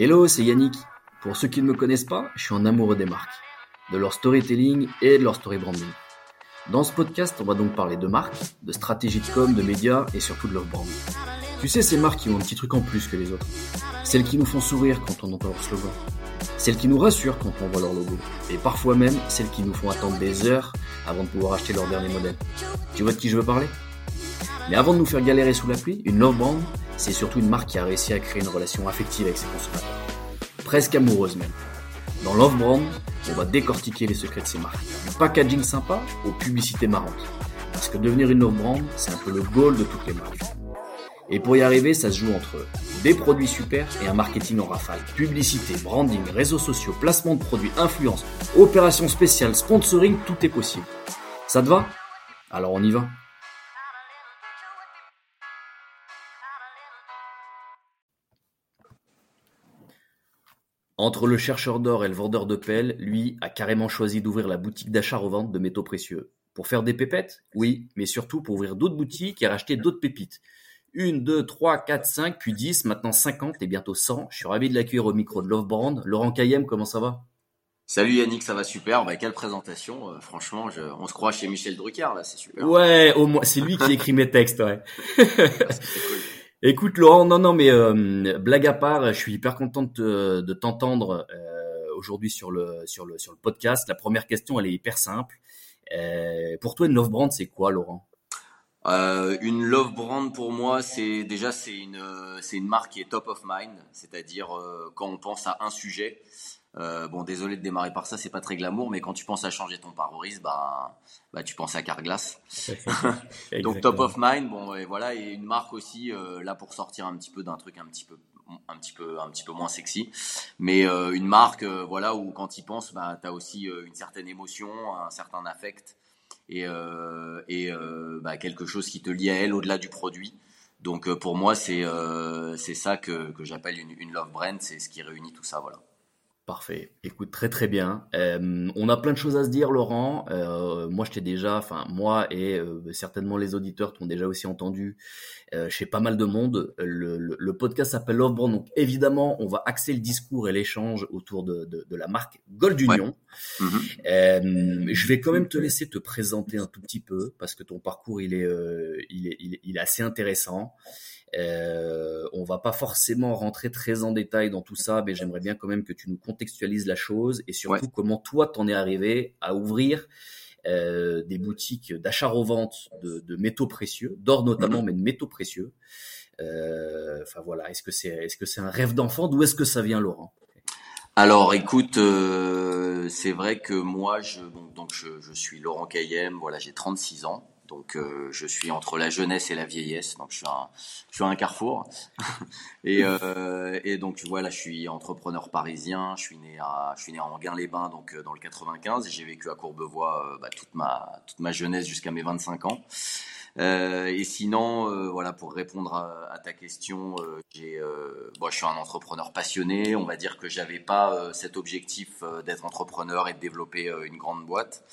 Hello, c'est Yannick. Pour ceux qui ne me connaissent pas, je suis un amoureux des marques, de leur storytelling et de leur story branding. Dans ce podcast, on va donc parler de marques, de stratégie de com, de médias et surtout de leur brand. Tu sais, ces marques qui ont un petit truc en plus que les autres. Celles qui nous font sourire quand on entend leur slogan. Celles qui nous rassurent quand on voit leur logo. Et parfois même, celles qui nous font attendre des heures avant de pouvoir acheter leur dernier modèle. Tu vois de qui je veux parler? Mais avant de nous faire galérer sous la pluie, une love brand, c'est surtout une marque qui a réussi à créer une relation affective avec ses consommateurs. Presque amoureuse même. Dans Love Brand, on va décortiquer les secrets de ces marques. Du packaging sympa aux publicités marrantes. Parce que devenir une Love Brand, c'est un peu le goal de toutes les marques. Et pour y arriver, ça se joue entre des produits super et un marketing en rafale. Publicité, branding, réseaux sociaux, placement de produits, influence, opérations spéciales, sponsoring, tout est possible. Ça te va? Alors on y va. Entre le chercheur d'or et le vendeur de pelles, lui a carrément choisi d'ouvrir la boutique d'achat-revente de métaux précieux. Pour faire des pépettes? Oui, mais surtout pour ouvrir d'autres boutiques et racheter d'autres pépites. Une, deux, trois, quatre, cinq, puis dix, maintenant cinquante et bientôt cent. Je suis ravi de l'accueillir au micro de Love Brand. Laurent Cayem, comment ça va? Salut Yannick, ça va super. Bah, quelle présentation. Euh, franchement, on se croit chez Michel Drucker, là, c'est super. Ouais, au moins, c'est lui qui écrit mes textes, ouais. Écoute Laurent, non non mais euh, blague à part, je suis hyper content de, de t'entendre euh, aujourd'hui sur le sur le sur le podcast. La première question, elle est hyper simple. Euh, pour toi, une love brand, c'est quoi, Laurent? Euh, Une love brand pour moi, c'est déjà c'est une c'est une marque qui est top of mind, c'est-à-dire euh, quand on pense à un sujet, euh, bon, désolé de démarrer par ça, c'est pas très glamour, mais quand tu penses à changer ton pare-brise, bah, bah, tu penses à Carglass. Donc top of mind, bon, et voilà, et une marque aussi euh, là pour sortir un petit peu d'un truc un petit peu, un petit peu, un petit peu moins sexy, mais euh, une marque, voilà, où quand tu penses, bah, t'as aussi une certaine émotion, un certain affect et, et bah, quelque chose qui te lie à elle au-delà du produit. Donc pour moi, c'est c'est ça que, que j'appelle une, une love brand, c'est ce qui réunit tout ça, voilà. Parfait. Écoute, très très bien. Euh, on a plein de choses à se dire, Laurent. Euh, moi, je t'ai déjà, enfin moi et euh, certainement les auditeurs t'ont déjà aussi entendu chez pas mal de monde. Le, podcast s'appelle Love Brand, donc évidemment, on va axer le discours et l'échange autour de, de, la marque Gold Union. Mhm. je vais quand même te laisser te présenter un tout petit peu parce que ton parcours il est, il est, il est, il est assez intéressant. Euh, on va pas forcément rentrer très en détail dans tout ça, mais j'aimerais bien quand même que tu nous contextualises la chose et surtout comment toi t'en es arrivé à ouvrir euh, des boutiques d'achat-revente de, métaux précieux, d'or notamment, mhm. mais de métaux précieux. Euh, enfin voilà, est-ce que c'est est-ce que c'est un rêve d'enfant D'où est-ce que ça vient, Laurent? Alors, écoute, c'est vrai que moi, je, donc je, je suis Laurent Cayem, voilà, j'ai 36 ans. Donc euh, je suis entre la jeunesse et la vieillesse, donc je suis un, je suis un carrefour. et, euh, et donc voilà, je suis entrepreneur parisien. Je suis né à, je suis né en Guin-les-Bains, donc euh, dans le 95. J'ai vécu à Courbevoie bah, toute ma toute ma jeunesse jusqu'à mes 25 ans. Euh, et sinon, voilà, pour répondre à, à ta question, j'ai, bon, je suis un entrepreneur passionné. On va dire que j'avais pas cet objectif d'être entrepreneur et de développer une grande boîte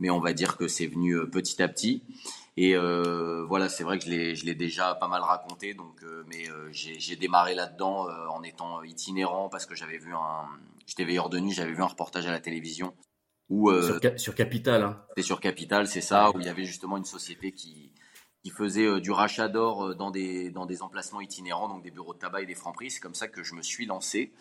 mais on va dire que c'est venu euh, petit à petit. Et euh, voilà, c'est vrai que je l'ai déjà pas mal raconté, donc, euh, mais j'ai démarré là-dedans en étant itinérant parce que j'avais vu un, j'étais veilleur de nuit, j'avais vu un reportage à la télévision où sur, Capital. Hein. C'était sur Capital, c'est ça, où il y avait justement une société qui qui faisait du rachat d'or dans des dans des emplacements itinérants, donc des bureaux de tabac et des francs-prix. C'est comme ça que je me suis lancé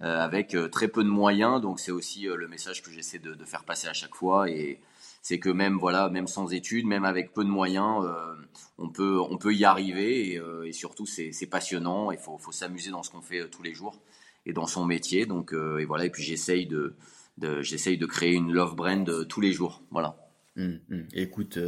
avec très peu de moyens. Donc c'est aussi le message que j'essaie de, de, faire passer à chaque fois et c'est que même voilà, même sans études, même avec peu de moyens, euh, on peut on peut y arriver et, euh, surtout c'est passionnant. Il faut faut s'amuser dans ce qu'on fait euh, tous les jours et dans son métier. Donc et voilà et puis j'essaye de, j'essaye de créer une love brand tous les jours. Voilà. Hum, hum. Écoute,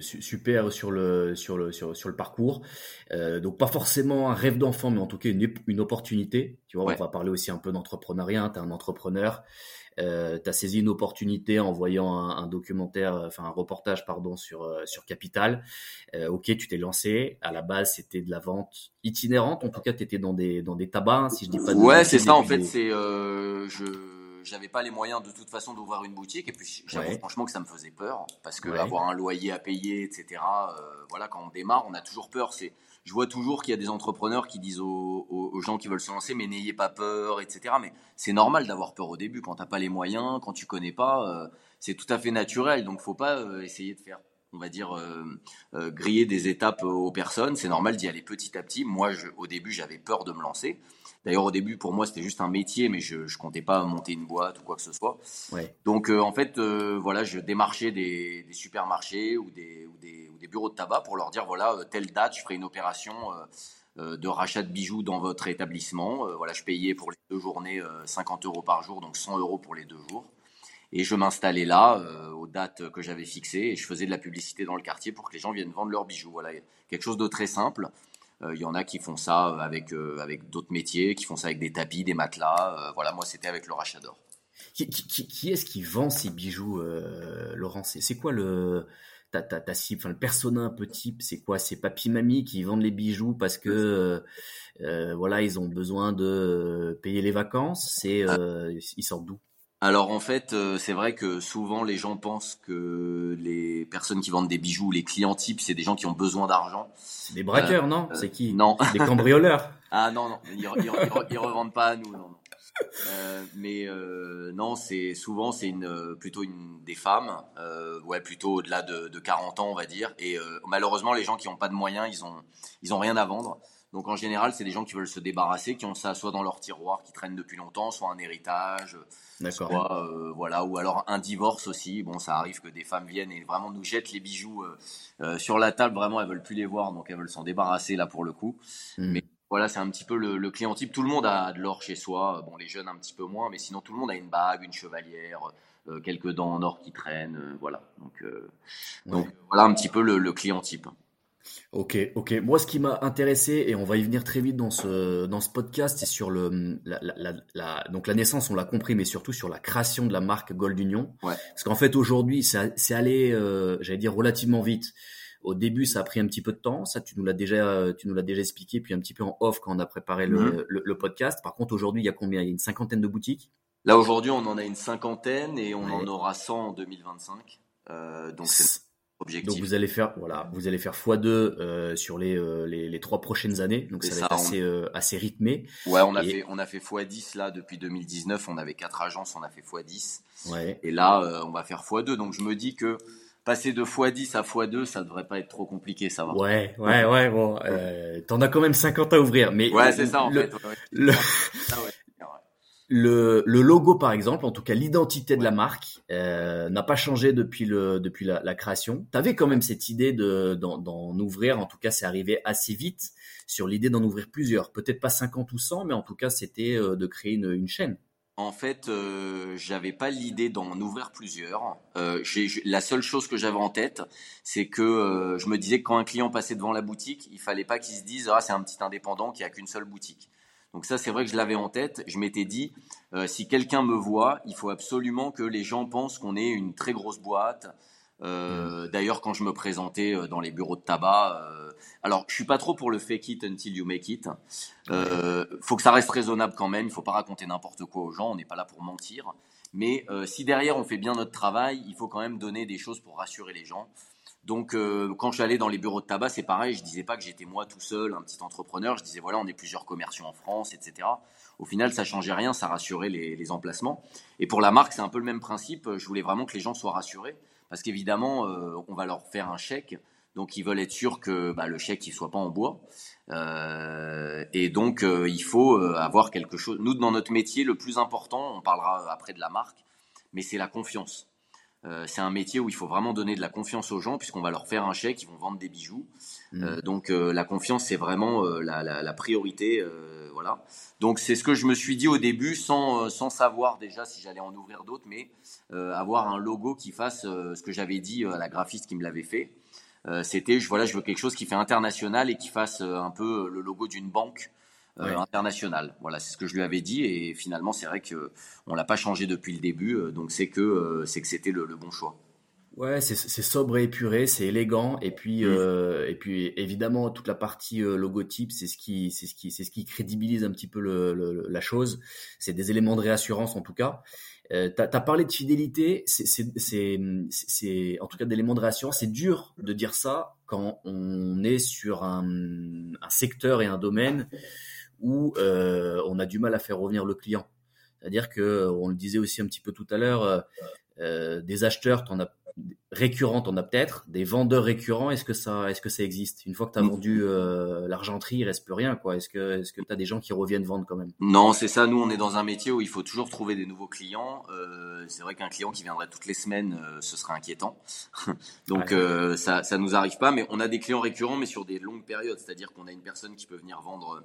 super sur le sur le sur, sur le parcours. donc pas forcément un rêve d'enfant, mais en tout cas une, une opportunité. Tu vois, on va parler aussi un peu d'entrepreneuriat. Tu es un entrepreneur. Euh, tu as saisi une opportunité en voyant un, documentaire, enfin un reportage pardon sur euh, sur Capital. Euh, ok, tu t'es lancé. À la base, c'était de la vente itinérante. En tout cas, tu étais dans des dans des tabacs, hein, si je dis pas. De ouais, c'est ça. En fait, c'est euh, je j'avais pas les moyens de toute façon d'ouvrir une boutique et puis j'avoue franchement que ça me faisait peur parce que avoir un loyer à payer, etc. Euh, voilà, quand on démarre, on a toujours peur. C'est je vois toujours qu'il y a des entrepreneurs qui disent aux, gens qui veulent se lancer, mais n'ayez pas peur, etc. Mais c'est normal d'avoir peur au début quand t'as pas les moyens, quand tu connais pas, c'est tout à fait naturel. Donc faut pas essayer de faire on va dire, griller des étapes aux personnes. C'est normal d'y aller petit à petit. Moi, au début, j'avais peur de me lancer. D'ailleurs, au début, pour moi, c'était juste un métier, mais je ne comptais pas monter une boîte ou quoi que ce soit. Donc, euh, en fait, euh, voilà, je démarchais des, supermarchés ou des, ou, des, ou des, bureaux de tabac pour leur dire, voilà, euh, telle date, je ferai une opération de rachat de bijoux dans votre établissement. voilà, je payais pour les deux journées 50 euros par jour, donc 100 euros pour les deux jours. Et je m'installais là, aux dates que j'avais fixées, et je faisais de la publicité dans le quartier pour que les gens viennent vendre leurs bijoux. Voilà, quelque chose de très simple. Euh, il y en a qui font ça avec, euh, avec d'autres métiers, qui font ça avec des tapis, des matelas. Euh, voilà, moi, c'était avec le rachat d'or. Qui, qui, qui est-ce qui vend ces bijoux, Laurent? C'est quoi le ta, ta, ta cible, enfin, le persona un peu type, c'est quoi? C'est papy mamie qui vendent les bijoux parce que euh, voilà, ils ont besoin de payer les vacances? C'est ils sortent d'où? Alors en fait, euh, c'est vrai que souvent les gens pensent que les personnes qui vendent des bijoux, les clients types, c'est des gens qui ont besoin d'argent. Des braqueurs, non euh, C'est qui Non. Des cambrioleurs Ah non, non, ils, ils, revendent pas à nous, non. non. Euh, mais non, c'est souvent c'est une plutôt une des femmes, ouais plutôt au-delà de, de, 40 ans on va dire. Et malheureusement les gens qui n'ont pas de moyens, ils ont ils ont rien à vendre. Donc en général, c'est des gens qui veulent se débarrasser, qui ont ça soit dans leur tiroir, qui traînent depuis longtemps, soit un héritage, soit euh, voilà, ou alors un divorce aussi. Bon, ça arrive que des femmes viennent et vraiment nous jettent les bijoux euh, euh, sur la table. Vraiment, elles veulent plus les voir, donc elles veulent s'en débarrasser là pour le coup. Hmm. Mais voilà, c'est un petit peu le, client type. Tout le monde a de l'or chez soi. Bon, les jeunes un petit peu moins, mais sinon tout le monde a une bague, une chevalière. quelques dents en or qui traînent, voilà. Donc, donc voilà un petit peu le client type. Ok, ok. Moi, ce qui m'a intéressé, et on va y venir très vite dans ce, dans ce podcast, c'est sur le, la, la, la, donc la naissance, on l'a compris, mais surtout sur la création de la marque Gold Union. Ouais. Parce qu'en fait, aujourd'hui, c'est allé, euh, j'allais dire, relativement vite. Au début, ça a pris un petit peu de temps. Ça, tu nous l'as déjà, tu nous l'as déjà expliqué, puis un petit peu en off quand on a préparé le, mhm. le, podcast. Par contre, aujourd'hui, il y a combien? Il y a une cinquantaine de boutiques? Là, aujourd'hui, on en a une cinquantaine et on en aura 100 en 2025. Euh, donc, c'est donc vous allez faire voilà, vous allez faire x2 euh, sur les, euh, les, les trois prochaines années. Donc ça va être assez euh, assez rythmé. Ouais, on a fait on a fait x10 là depuis 2019, on avait quatre agences, on a fait x10. Ouais. Et là euh, on va faire x2 donc je me dis que passer de x10 à x2, ça devrait pas être trop compliqué, ça va. Ouais, ouais, ouais, bon, euh, t'en as quand même 50 à ouvrir, mais ouais, c'est ça en fait. Le, ah. Le, le, logo, par exemple, en tout cas l'identité de la marque, euh, n'a pas changé depuis, le, depuis la, la création. Tu avais quand même cette idée de, d'en, ouvrir, en tout cas c'est arrivé assez vite sur l'idée d'en ouvrir plusieurs. Peut-être pas 50 ou 100, mais en tout cas c'était euh, de créer une, une chaîne. En fait, euh, j'avais pas l'idée d'en ouvrir plusieurs. Euh, la seule chose que j'avais en tête, c'est que je me disais que quand un client passait devant la boutique, il fallait pas qu'il se dise ah c'est un petit indépendant qui a qu'une seule boutique. Donc ça, c'est vrai que je l'avais en tête. Je m'étais dit, euh, si quelqu'un me voit, il faut absolument que les gens pensent qu'on est une très grosse boîte. Euh, mm. D'ailleurs, quand je me présentais euh, dans les bureaux de tabac, alors je suis pas trop pour le fake it until you make it. faut que ça reste raisonnable quand même. Il faut pas raconter n'importe quoi aux gens. On n'est pas là pour mentir. Mais si derrière on fait bien notre travail, il faut quand même donner des choses pour rassurer les gens. Donc, euh, quand j'allais dans les bureaux de tabac, c'est pareil. Je disais pas que j'étais moi tout seul, un petit entrepreneur. Je disais voilà, on est plusieurs commerciaux en France, etc. Au final, ça changeait rien, ça rassurait les, emplacements. Et pour la marque, c'est un peu le même principe. Je voulais vraiment que les gens soient rassurés, parce qu'évidemment, euh, on va leur faire un chèque, donc ils veulent être sûrs que bah, le chèque il soit pas en bois. Euh, et donc, il faut avoir quelque chose. Nous, dans notre métier, le plus important, on parlera après de la marque, mais c'est la confiance. Euh, c'est un métier où il faut vraiment donner de la confiance aux gens puisqu'on va leur faire un chèque, ils vont vendre des bijoux. Mm. Euh, donc euh, la confiance c'est vraiment la, priorité, voilà. Donc c'est ce que je me suis dit au début sans sans savoir déjà si j'allais en ouvrir d'autres, mais avoir un logo qui fasse ce que j'avais dit à la graphiste qui me l'avait fait. C'était voilà je veux quelque chose qui fait international et qui fasse un peu le logo d'une banque euh, international. Voilà, c'est ce que je lui avais dit et finalement c'est vrai que on l'a pas changé depuis le début, euh, donc c'est que euh, c'est que c'était le, bon choix. Ouais, c'est sobre et épuré, c'est élégant et puis mm. et puis évidemment toute la partie logotype, c'est ce qui c'est ce qui c'est ce qui crédibilise un petit peu le, la chose. C'est des éléments de réassurance en tout cas. Euh, tu as, parlé de fidélité, c'est en tout cas d'éléments de réassurance. C'est dur de dire ça quand on est sur un, un secteur et un domaine où euh, on a du mal à faire revenir le client. C'est-à-dire que, on le disait aussi un petit peu tout à l'heure, euh, euh des acheteurs, t'en as récurrents, t'en as peut-être, des vendeurs récurrents, est-ce que ça, est-ce que ça existe? Une fois que tu as vendu euh, l'argenterie, il reste plus rien, quoi. Est-ce que, est-ce que tu as des gens qui reviennent vendre quand même? Non, c'est ça. Nous, on est dans un métier où il faut toujours trouver des nouveaux clients. Euh, c'est vrai qu'un client qui viendrait toutes les semaines, euh, ce serait inquiétant. Donc euh, ça, ça nous arrive pas, mais on a des clients récurrents, mais sur des longues périodes. C'est-à-dire qu'on a une personne qui peut venir vendre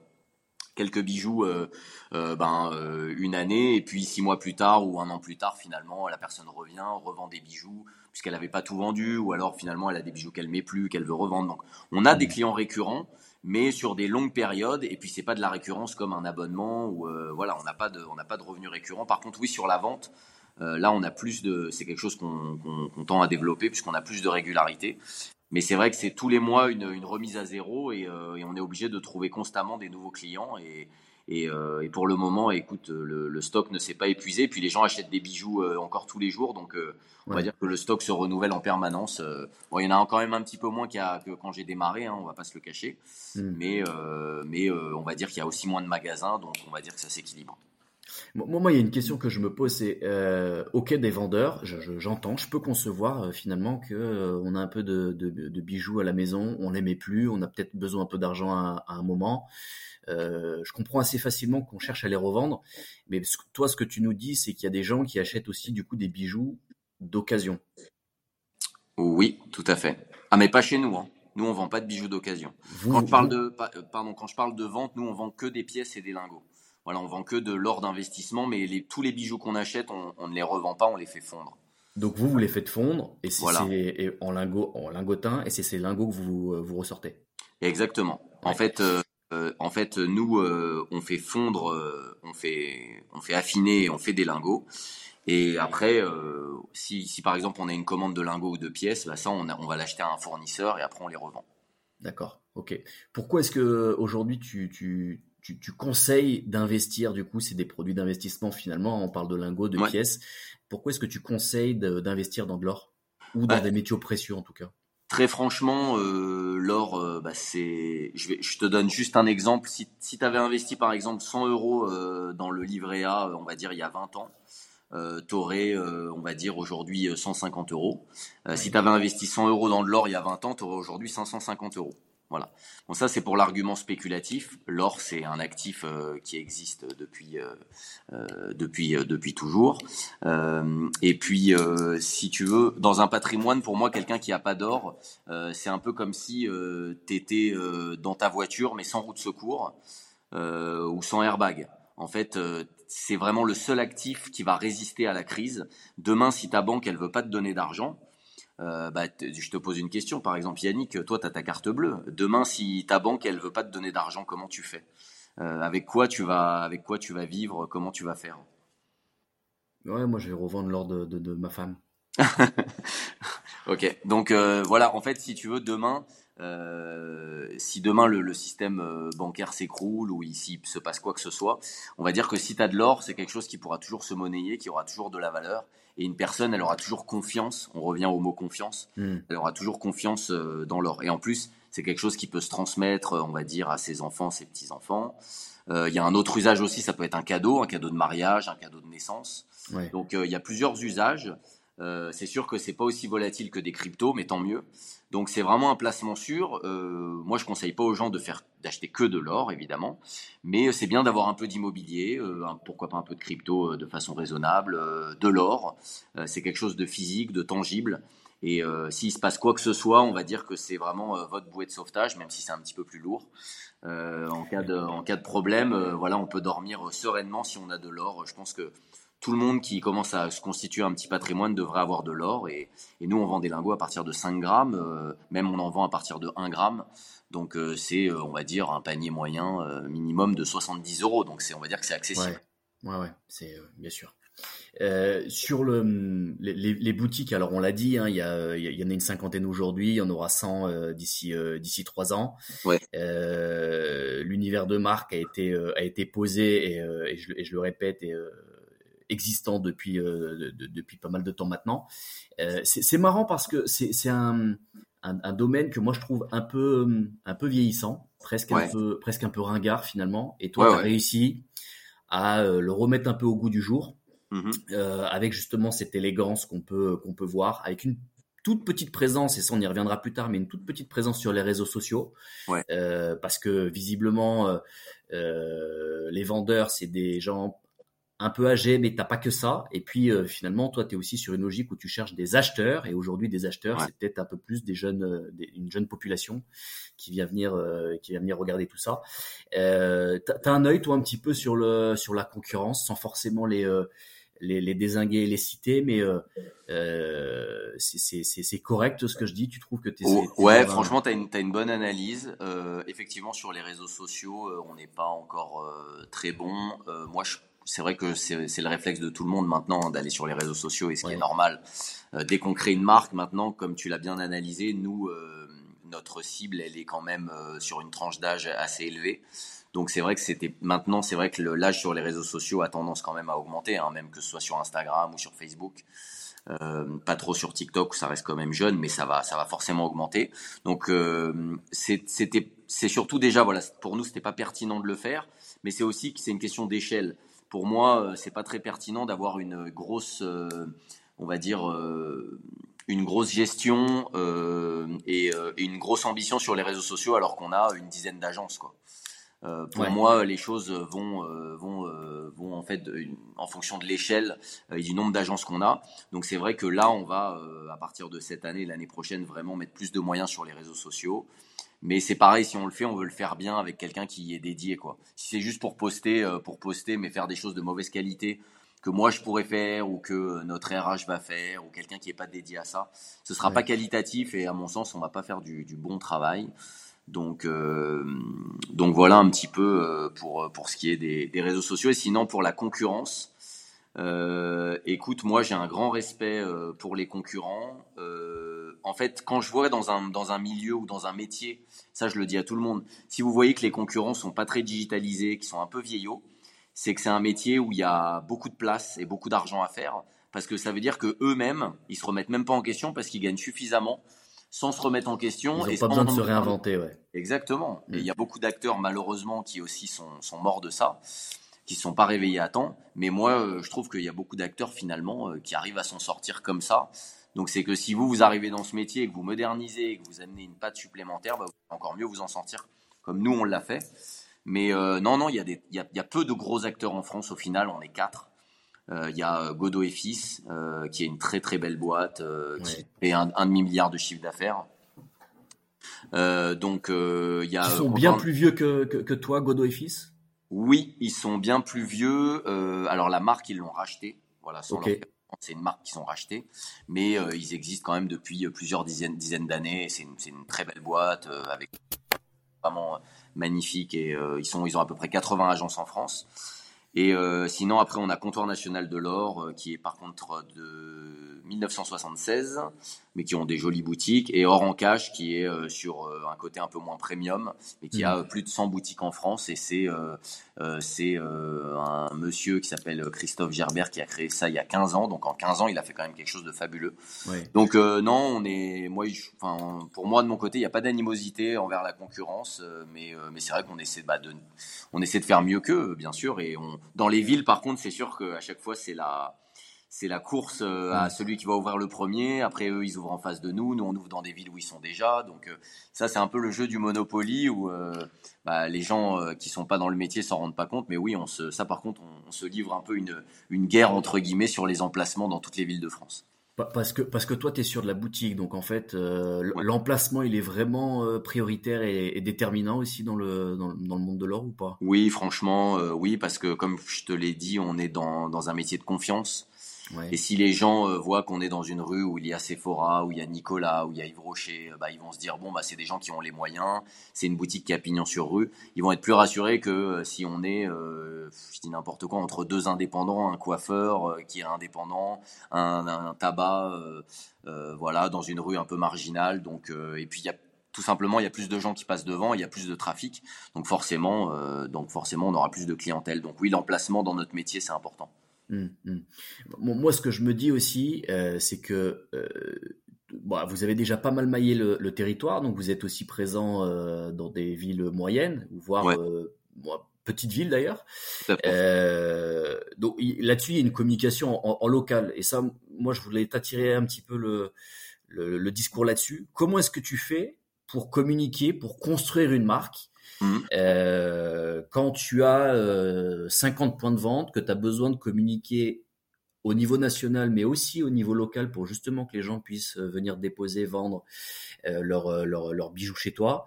quelques bijoux euh, euh, ben, euh, une année et puis six mois plus tard ou un an plus tard finalement la personne revient revend des bijoux puisqu'elle n'avait pas tout vendu ou alors finalement elle a des bijoux qu'elle met plus qu'elle veut revendre. Donc on a des clients récurrents mais sur des longues périodes et puis c'est pas de la récurrence comme un abonnement ou voilà on n'a pas de on n'a pas de revenus récurrents. Par contre oui sur la vente là on a plus de c'est quelque chose qu'on tend à développer puisqu'on a plus de régularité mais c'est vrai que c'est tous les mois une, une remise à zéro et, euh, et, on est obligé de trouver constamment des nouveaux clients. Et, et, euh, et pour le moment, écoute, le, le stock ne s'est pas épuisé. Puis les gens achètent des bijoux euh, encore tous les jours. Donc on va dire que le stock se renouvelle en permanence. Bon, il y en a quand même un petit peu moins a, que quand j'ai démarré, hein, on va pas se le cacher. Hmm. Mais, mais on va dire qu'il y a aussi moins de magasins. Donc on va dire que ça s'équilibre. Moi, il y a une question que je me pose, c'est euh, ok des vendeurs, j'entends, je, peux concevoir euh, finalement que euh, on a un peu de, de, de, bijoux à la maison, on les met plus, on a peut-être besoin un peu d'argent à, à, un moment. Euh, je comprends assez facilement qu'on cherche à les revendre, mais toi, ce que tu nous dis, c'est qu'il y a des gens qui achètent aussi du coup des bijoux d'occasion. Oui, tout à fait. Ah, mais pas chez nous. Hein. Nous, on vend pas de bijoux d'occasion. Quand je parle de, pardon, quand je parle de vente, nous, on vend que des pièces et des lingots. Voilà, on vend que de l'or d'investissement, mais les, tous les bijoux qu'on achète, on, ne les revend pas, on les fait fondre. Donc vous, vous les faites fondre et c'est en lingot, en lingotin, et c'est ces lingots que vous euh, vous ressortez. Exactement. En fait, euh, euh, en fait, nous, on fait fondre, on fait, on fait affiner, on fait des lingots. Et après, si, si, par exemple on a une commande de lingots ou de pièces, bah ça, on, on va l'acheter à un fournisseur et après on les revend. D'accord. Ok. Pourquoi est-ce que aujourd'hui tu, tu tu, tu conseilles d'investir, du coup, c'est des produits d'investissement finalement, on parle de lingots, de pièces. Pourquoi est-ce que tu conseilles d'investir dans de l'or? Ou dans des métaux précieux en tout cas? Très franchement, euh, l'or, euh, bah, c'est. Je, vais, je te donne juste un exemple. Si, si tu avais investi par exemple 100 euros euh, dans le livret A, on va dire il y a 20 ans, euh, tu aurais, on va dire aujourd'hui 150 euros. Si tu avais investi 100 euros dans de l'or il y a 20 ans, tu aurais aujourd'hui 550 euros. Voilà. Bon, ça c'est pour l'argument spéculatif. L'or c'est un actif euh, qui existe depuis euh, euh depuis depuis toujours. et puis si tu veux, dans un patrimoine, pour moi, quelqu'un qui a pas d'or, c'est un peu comme si tu étais dans ta voiture mais sans roue de secours ou sans airbag. En fait, c'est vraiment le seul actif qui va résister à la crise. Demain, si ta banque elle veut pas te donner d'argent, euh, bah, je te pose une question, par exemple, Yannick, toi, tu as ta carte bleue. Demain, si ta banque, elle veut pas te donner d'argent, comment tu fais? Euh, Avec quoi tu vas, avec quoi tu vas vivre? Comment tu vas faire? Ouais, moi, je vais revendre l'or de, ma femme. ok, donc euh, voilà, en fait, si tu veux, demain, si demain le, système bancaire s'écroule ou ici se passe quoi que ce soit, on va dire que si tu as de l'or, c'est quelque chose qui pourra toujours se monnayer, qui aura toujours de la valeur et une personne, elle aura toujours confiance. On revient au mot confiance. Hmm. Elle aura toujours confiance euh, dans l'or. Et en plus, c'est quelque chose qui peut se transmettre, on va dire, à ses enfants, ses petits enfants. Euh, il y a un autre usage aussi. Ça peut être un cadeau, un cadeau de mariage, un cadeau de naissance. Donc euh, il y a plusieurs usages. Euh, c'est sûr que c'est pas aussi volatile que des cryptos, mais tant mieux. Donc c'est vraiment un placement sûr. Euh, moi, je conseille pas aux gens de faire d'acheter que de l'or, évidemment, mais c'est bien d'avoir un peu d'immobilier, euh, pourquoi pas un peu de crypto de façon raisonnable, de l'or. c'est quelque chose de physique, de tangible. Et s'il se passe quoi que ce soit, on va dire que c'est vraiment votre bouée de sauvetage, même si c'est un petit peu plus lourd. en cas de en cas de problème, voilà, on peut dormir sereinement si on a de l'or. Je pense que tout le monde qui commence à se constituer un petit patrimoine devrait avoir de l'or. Et, nous, on vend des lingots à partir de 5 grammes, euh, même on en vend à partir de 1 gramme. Donc euh, c'est, euh, on va dire, un panier moyen minimum de 70 euros. Donc c'est, on va dire que c'est accessible. Ouais, ouais, c'est bien sûr. sur le, les, boutiques, alors on l'a dit, hein, il, y a, il y en a une cinquantaine aujourd'hui, il y en aura 100 d'ici d'ici trois ans. Ouais. L'univers de marque a été a été posé et, et, je, et je, le répète et existant depuis, euh, depuis pas mal de temps maintenant. Euh, c'est marrant parce que c'est un, un, domaine que moi je trouve un peu, un peu vieillissant, presque un peu, presque un peu ringard finalement. Et toi, tu as réussi à le remettre un peu au goût du jour, mmh avec justement cette élégance qu'on peut, qu'on peut voir, avec une toute petite présence, et ça on y reviendra plus tard, mais une toute petite présence sur les réseaux sociaux, euh, parce que visiblement euh, euh, les vendeurs c'est des gens un peu âgés, mais t'as pas que ça. Et puis finalement, toi, tu es aussi sur une logique où tu cherches des acheteurs. Et aujourd'hui, des acheteurs, c'est peut-être un peu plus des jeunes, une jeune population qui vient venir, qui vient venir regarder tout ça. Euh, t'as as un œil, toi, un petit peu sur le sur la concurrence, sans forcément les les, les désinguer et les citer, mais euh, euh, c'est correct ce que je dis? Tu trouves que tu es, Ouais, franchement, tu as, as, une bonne analyse. Euh, effectivement, sur les réseaux sociaux, euh, on n'est pas encore euh, très bon. Euh, moi, c'est vrai que c'est le réflexe de tout le monde maintenant d'aller sur les réseaux sociaux et ce qui est normal. dès qu'on crée une marque, maintenant, comme tu l'as bien analysé, nous, notre cible, elle est quand même sur une tranche d'âge assez élevée. Donc c'est vrai que c'était maintenant, c'est vrai que l'âge sur les réseaux sociaux a tendance quand même à augmenter, hein, même que ce soit sur Instagram ou sur Facebook. Euh, pas trop sur TikTok où ça reste quand même jeune, mais ça va, ça va forcément augmenter. Donc euh, c'était, c'est surtout déjà voilà, pour nous c'était pas pertinent de le faire, mais c'est aussi que c'est une question d'échelle. Pour moi, euh, c'est pas très pertinent d'avoir une grosse, euh, on va dire euh, une grosse gestion et, une grosse ambition sur les réseaux sociaux alors qu'on a une dizaine d'agences quoi. Euh, pour moi, les choses vont euh, vont euh, vont en fait en fonction de l'échelle et du nombre d'agences qu'on a. Donc c'est vrai que là, on va à partir de cette année, l'année prochaine, vraiment mettre plus de moyens sur les réseaux sociaux. Mais c'est pareil, si on le fait, on veut le faire bien avec quelqu'un qui y est dédié, quoi. Si c'est juste pour poster, pour poster, mais faire des choses de mauvaise qualité que moi je pourrais faire ou que notre RH va faire ou quelqu'un qui est pas dédié à ça, ce sera pas qualitatif et à mon sens, on va pas faire du, du bon travail. Donc, euh, donc voilà un petit peu euh, pour, pour ce qui est des, des réseaux sociaux. Et sinon, pour la concurrence, euh, écoute, moi j'ai un grand respect euh, pour les concurrents. Euh, en fait, quand je vois dans un, dans un milieu ou dans un métier, ça je le dis à tout le monde, si vous voyez que les concurrents sont pas très digitalisés, qui sont un peu vieillots, c'est que c'est un métier où il y a beaucoup de place et beaucoup d'argent à faire, parce que ça veut dire que eux-mêmes, ils se remettent même pas en question parce qu'ils gagnent suffisamment sans se remettre en question. Ils n'ont pas besoin de se réinventer, ouais. Exactement. Et il y a beaucoup d'acteurs, malheureusement, qui aussi sont, sont morts de ça, qui ne sont pas réveillés à temps. Mais moi, euh, je trouve qu'il y a beaucoup d'acteurs, finalement, euh, qui arrivent à s'en sortir comme ça. Donc, c'est que si vous, vous arrivez dans ce métier, que vous modernisez, que vous amenez une patte supplémentaire, bah, vous encore mieux vous en sortir, comme nous, on l'a fait. Mais euh, non, non, il y, a des, y a, y a peu de gros acteurs en France. Au final, on est quatre. Euh, il y a euh, Godot et Fils, euh, qui est une très très belle boîte, qui fait un, demi milliard de chiffre d'affaires. donc il y a. Ils sont bien plus vieux que, que, toi, Godot et Fils? Oui, ils sont bien plus vieux. alors la marque, ils l'ont racheté. Voilà, c'est une marque qui sont rachetés, mais ils existent quand même depuis plusieurs dizaines, d'années. C'est une, très belle boîte avec vraiment magnifique et ils ils ont à peu près 80 agences en France. Et euh, sinon, après, on a Comptoir National de l'Or, euh, qui est par contre de 1976, mais qui ont des jolies boutiques. Et Or en Cash, qui est euh, sur un côté un peu moins premium, mais qui a mmh. plus de 100 boutiques en France. Et c'est c'est un monsieur qui s'appelle Christophe Gerbert qui a créé ça il y a 15 ans. Donc en 15 ans, il a fait quand même quelque chose de fabuleux. Donc non, on est, moi, pour moi de mon côté, il n'y a pas d'animosité envers la concurrence, mais mais c'est vrai qu'on essaie bah, de on essaie de faire mieux qu'eux, bien sûr, et on dans les villes, par contre, c'est sûr qu'à chaque fois, c'est la, c'est la course euh, à celui qui va ouvrir le premier. Après, eux, ils ouvrent en face de nous. Nous, on ouvre dans des villes où ils sont déjà. Donc, euh, ça, c'est un peu le jeu du Monopoly où euh, bah, les gens qui sont pas dans le métier s'en rendent pas compte. Mais oui, on se, ça, par contre, on, se livre un peu une, une guerre, entre guillemets, sur les emplacements dans toutes les villes de France. Parce que, parce que toi, tu es sur de la boutique, donc en fait, l'emplacement, il est vraiment prioritaire et, déterminant aussi dans le, dans, dans le monde de l'or ou pas? Oui, franchement, oui, parce que comme je te l'ai dit, on est dans, dans un métier de confiance. Et si les gens euh, voient qu'on est dans une rue où il y a Sephora, où il y a Nicolas, où il y a Yves Rocher, euh, bah, ils vont se dire bon bah c'est des gens qui ont les moyens, c'est une boutique qui a pignon sur rue. Ils vont être plus rassurés que euh, si on est, je dis n'importe quoi, entre deux indépendants, un coiffeur qui est indépendant, un, un tabac, voilà, dans une rue un peu marginale. Donc et puis il y a tout simplement, il y a plus de gens qui passent devant, il y a plus de trafic, donc forcément, donc forcément, on aura plus de clientèle. Donc oui, l'emplacement dans notre métier, c'est important. Mmh, mmh. moi, ce que je me dis aussi, euh, c'est que euh, bah, vous avez déjà pas mal maillé le, territoire, donc vous êtes aussi présent dans des villes moyennes, voire petites villes d'ailleurs. donc là-dessus, il y a une communication en, local. Et ça, moi, je voulais t'attirer un petit peu le, le discours là-dessus. Comment est-ce que tu fais pour communiquer, pour construire une marque Mmh. Euh, quand tu as 50 euh, points de vente, que tu as besoin de communiquer au niveau national, mais aussi au niveau local pour justement que les gens puissent euh, venir déposer, vendre leurs leur, bijoux chez toi.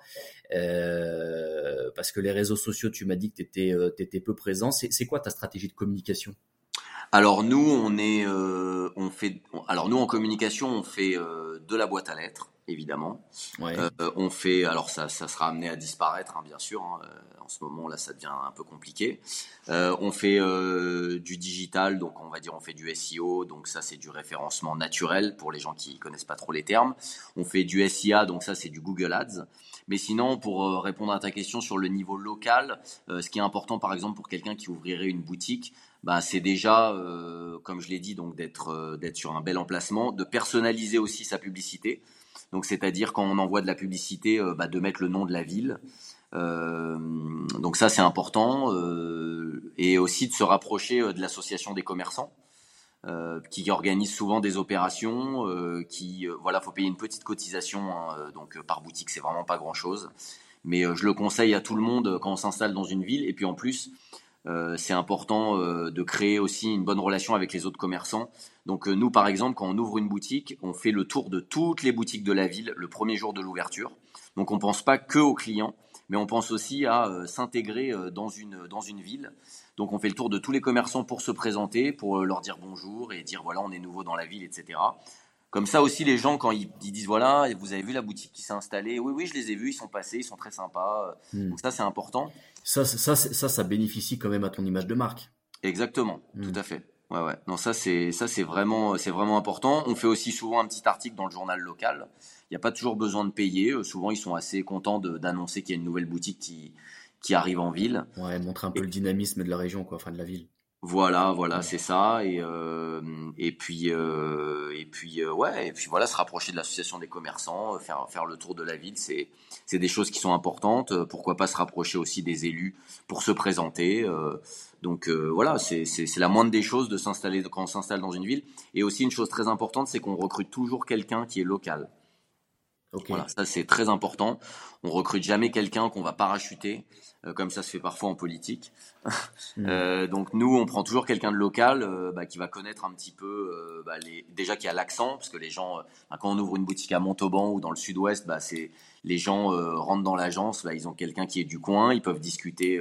parce que les réseaux sociaux, tu m'as dit que tu étais, peu présent. C'est quoi ta stratégie de communication? Alors nous, on est, on fait, alors nous en communication, on fait de la boîte à lettres évidemment. Euh, on fait, alors ça, ça sera amené à disparaître, hein, bien sûr. Hein, euh, en ce moment, là, ça devient un peu compliqué. Euh, on fait du digital, donc on va dire on fait du SEO, donc ça c'est du référencement naturel pour les gens qui connaissent pas trop les termes. On fait du SIA, donc ça c'est du Google Ads. Mais sinon, pour répondre à ta question sur le niveau local, ce qui est important, par exemple, pour quelqu'un qui ouvrirait une boutique, bah, c'est déjà, comme je l'ai dit, donc d'être d'être sur un bel emplacement, de personnaliser aussi sa publicité. Donc c'est-à-dire quand on envoie de la publicité, euh, bah, de mettre le nom de la ville. Euh, donc ça c'est important euh, et aussi de se rapprocher de l'association des commerçants qui organise souvent des opérations qui voilà faut payer une petite cotisation hein, donc par boutique c'est vraiment pas grand chose mais je le conseille à tout le monde quand on s'installe dans une ville et puis en plus euh, c'est important euh, de créer aussi une bonne relation avec les autres commerçants. Donc euh, nous, par exemple, quand on ouvre une boutique, on fait le tour de toutes les boutiques de la ville le premier jour de l'ouverture. Donc on pense pas que aux clients, mais on pense aussi à s'intégrer dans une dans une ville. Donc on fait le tour de tous les commerçants pour se présenter, pour leur dire bonjour et dire voilà on est nouveau dans la ville, etc. Comme ça aussi, les gens, quand ils, disent voilà, vous avez vu la boutique qui s'est installée, oui, oui, je les ai vus, ils sont passés, ils sont très sympas. Hmm. Donc ça, c'est important. Ça, ça, ça, ça, bénéficie quand même à ton image de marque. Exactement, hmm. tout à fait. Ouais, ouais. Non, ça, c'est, ça, c'est vraiment, c'est vraiment important. On fait aussi souvent un petit article dans le journal local. Il n'y a pas toujours besoin de payer. Euh, souvent, ils sont assez contents d'annoncer qu'il y a une nouvelle boutique qui, qui arrive en ville. Ouais, montrer un peu le dynamisme de la région, quoi, enfin de la ville. Voilà, voilà, c'est ça. Et euh, et puis euh, et puis euh, ouais, et puis voilà, se rapprocher de l'association des commerçants, faire faire le tour de la ville, c'est des choses qui sont importantes. Pourquoi pas se rapprocher aussi des élus pour se présenter. donc voilà, c'est la moindre des choses de s'installer quand on s'installe dans une ville. Et aussi une chose très importante, c'est qu'on recrute toujours quelqu'un qui est local. Voilà, ça c'est très important. On recrute jamais quelqu'un qu'on va parachuter, euh, comme ça se fait parfois en politique. Hmm. euh, donc nous, on prend toujours quelqu'un de local euh, bah, qui va connaître un petit peu, bah, les... déjà qui a l'accent, parce que les gens, bah, quand on ouvre une boutique à Montauban ou dans le Sud-Ouest, c'est les gens rentrent dans l'agence, ils ont quelqu'un qui est du coin, ils peuvent discuter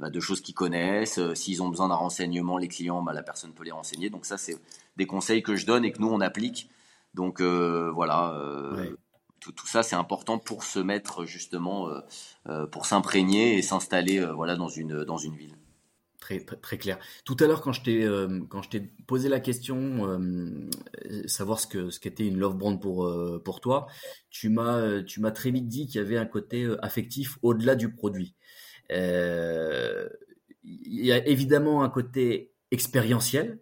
de choses qu'ils connaissent. S'ils ont besoin d'un renseignement, les clients, la personne peut les renseigner. Donc ça, c'est des conseils que je donne et que nous on applique. Donc voilà. Ouais tout, ça, c'est important pour se mettre justement, euh, euh, pour s'imprégner et s'installer euh, voilà, dans, une, dans une ville. Très, très, clair. Tout à l'heure, quand je t'ai quand je t'ai posé la question, savoir ce que ce qu'était une love brand pour pour toi, tu m'as tu m'as très vite dit qu'il y avait un côté affectif au-delà du produit. Il y a évidemment un côté expérientiel.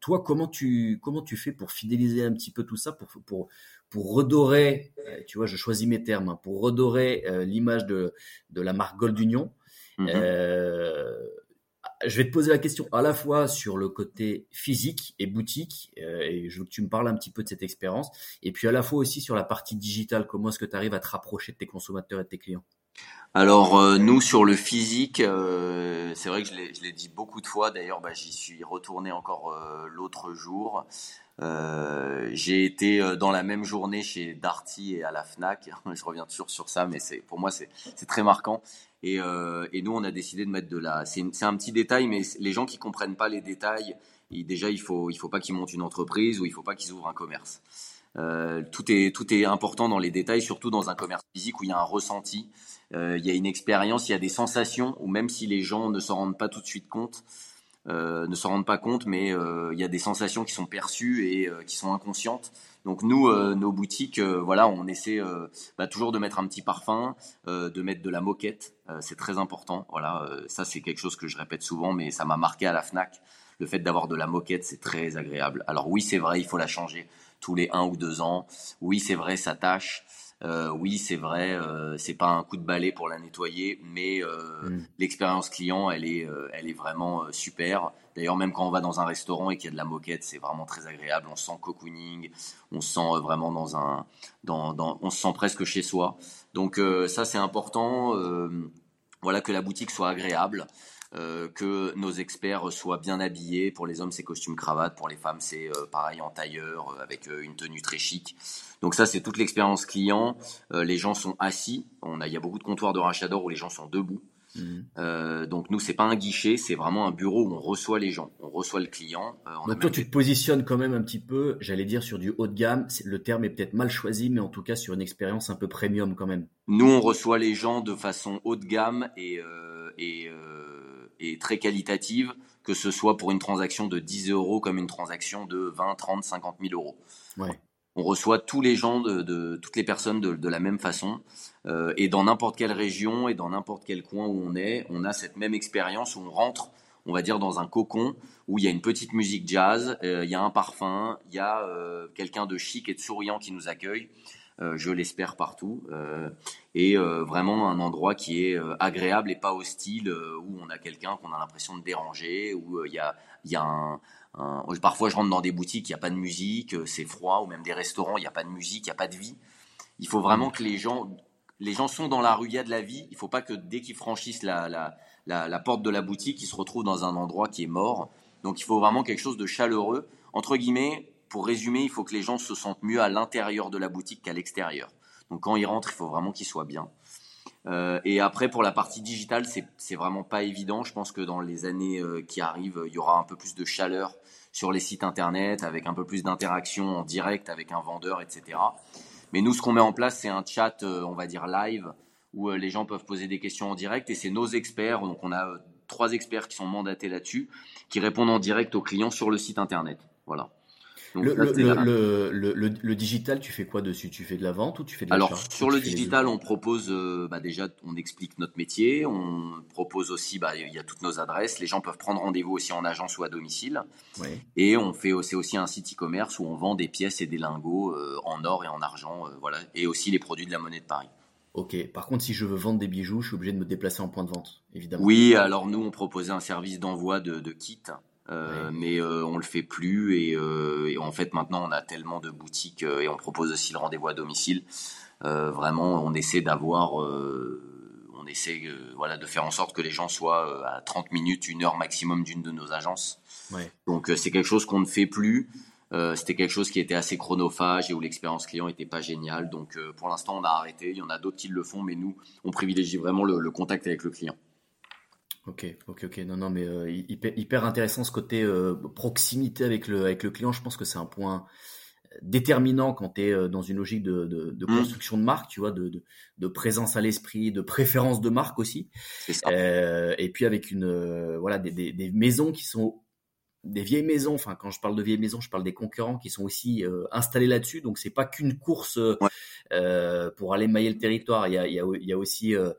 Toi, comment tu comment tu fais pour fidéliser un petit peu tout ça, pour pour pour redorer, euh, tu vois, je choisis mes termes, hein, pour redorer euh, l'image de, de la marque Gold Union. Mhm. Euh, je vais te poser la question à la fois sur le côté physique et boutique, et je veux que tu me parles un petit peu de cette expérience, et puis à la fois aussi sur la partie digitale, comment est-ce que tu arrives à te rapprocher de tes consommateurs et de tes clients? Alors nous sur le physique, c'est vrai que je l'ai dit beaucoup de fois. D'ailleurs, bah, j'y suis retourné encore l'autre jour. Euh, j'ai été euh, dans la même journée chez Darty et à la Fnac. Je reviens toujours sur ça, mais pour moi c'est très marquant. Et, euh, et, nous, on a décidé de mettre de la. C'est un petit détail, mais les gens qui comprennent pas les détails, déjà il faut il faut pas qu'ils montent une entreprise ou il faut pas qu'ils ouvrent un commerce. Tout est tout est important dans les détails, surtout dans un commerce physique où il y a un ressenti, il y a une expérience, il y a des sensations, ou même si les gens ne s'en rendent pas tout de suite compte, ne s'en rendent pas compte, mais euh, il y a des sensations qui sont perçues et euh, qui sont inconscientes. Donc nous, nos boutiques, voilà, on essaie bah, toujours de mettre un petit parfum, de mettre de la moquette, c'est très important. Voilà, ça c'est quelque chose que je répète souvent, mais ça m'a marqué à la Fnac. Le fait d'avoir de la moquette, c'est très agréable. Alors oui, c'est vrai, il faut la changer tous les un ou deux ans. Oui, c'est vrai, ça tâche. Euh, oui, c'est vrai, euh, c'est pas un coup de balai pour la nettoyer, mais euh, mm. l'expérience client, elle est, euh, elle est vraiment super. D'ailleurs, même quand on va dans un restaurant et qu'il y a de la moquette, c'est vraiment très agréable. On se sent cocooning, on se sent vraiment dans un, dans, dans, on se sent presque chez soi. Donc ça, c'est important. voilà que la boutique soit agréable. Euh, que nos experts soient bien habillés. Pour les hommes, c'est costume cravate. Pour les femmes, c'est euh, pareil en tailleur euh, avec une tenue très chic. Donc ça, c'est toute l'expérience client. les gens sont assis. On a, il y a beaucoup de comptoirs de rachat d'or où les gens sont debout. Mmh. donc nous, c'est pas un guichet, c'est vraiment un bureau où on reçoit les gens, on reçoit le client. donc toi, tu te positionnes quand même un petit peu, j'allais dire sur du haut de gamme. Le terme est peut-être mal choisi, mais en tout cas sur une expérience un peu premium quand même. Nous, on reçoit les gens de façon haut de gamme et, et est très qualitative, que ce soit pour une transaction de 10 euros comme une transaction de 20, 30, 50 000 euros. On reçoit tous les gens, de, toutes les personnes de, la même façon. Euh, et dans n'importe quelle région et dans n'importe quel coin où on est, on a cette même expérience où on rentre, on va dire, dans un cocon où il y a une petite musique jazz, euh, il y a un parfum, il y a euh, quelqu'un de chic et de souriant qui nous accueille. Euh, je l'espère partout, euh, et euh, vraiment un endroit qui est agréable et pas hostile, où on a quelqu'un qu'on a l'impression de déranger, où il y a, y a un, Parfois, je rentre dans des boutiques, il n'y a pas de musique, c'est froid, ou même des restaurants, il n'y a pas de musique, il n'y a pas de vie. Il faut vraiment que les gens, les gens sont dans la rue, il y a de la vie. Il ne faut pas que dès qu'ils franchissent la, la, la, la, porte de la boutique, ils se retrouvent dans un endroit qui est mort. Donc, il faut vraiment quelque chose de chaleureux. Entre guillemets, pour résumer, il faut que les gens se sentent mieux à l'intérieur de la boutique qu'à l'extérieur. Donc quand ils rentrent, il faut vraiment qu'ils soient bien. Euh, et après, pour la partie digitale, c'est vraiment pas évident. Je pense que dans les années euh, qui arrivent, il y aura un peu plus de chaleur sur les sites internet, avec un peu plus d'interaction en direct avec un vendeur, etc. Mais nous, ce qu'on met en place, c'est un chat, euh, on va dire live, où les gens peuvent poser des questions en direct. Et c'est nos experts, donc on a trois experts qui sont mandatés là-dessus, qui répondent en direct aux clients sur le site internet. Voilà le, digital, tu fais quoi dessus? Tu fais de la vente ou tu fais de Alors sur le digital, on propose euh, bah, déjà, on explique notre métier, on propose aussi, bah, il y a toutes nos adresses, les gens peuvent prendre rendez-vous aussi en agence ou à domicile, et on fait c'est aussi un site e-commerce où on vend des pièces et des lingots euh, en or et en argent, euh, voilà, et aussi les produits de la monnaie de Paris. Ok. Par contre, si je veux vendre des bijoux, je suis obligé de me déplacer en point de vente, évidemment. Oui, alors nous, on proposait un service d'envoi de, de kits euh, mais euh, on le fait plus euh, et, en fait maintenant on a tellement de boutiques et on propose aussi le rendez-vous à domicile. vraiment, on essaie d'avoir, on essaie voilà de faire en sorte que les gens soient à 30 minutes, une heure maximum d'une de nos agences. Donc c'est quelque chose qu'on ne fait plus. c'était quelque chose qui était assez chronophage et où l'expérience client était pas géniale. Donc pour l'instant on a arrêté. Il y en a d'autres qui le font, mais nous on privilégie vraiment le contact avec le client. Ok, ok, ok. Non, non, mais euh, hyper, intéressant ce côté euh, proximité avec le, avec le client. Je pense que c'est un point euh, déterminant quand tu es dans une logique de, de, de mmh. construction de marque, tu vois, de, de, de présence à l'esprit, de préférence de marque aussi. Euh, et puis avec une voilà des, des, des, maisons qui sont des vieilles maisons. Enfin, quand je parle de vieilles maisons, je parle des concurrents qui sont aussi euh, installés là-dessus. Donc, c'est pas qu'une course euh, euh, pour aller mailler le territoire. Il y a, il y a, il y a aussi, euh,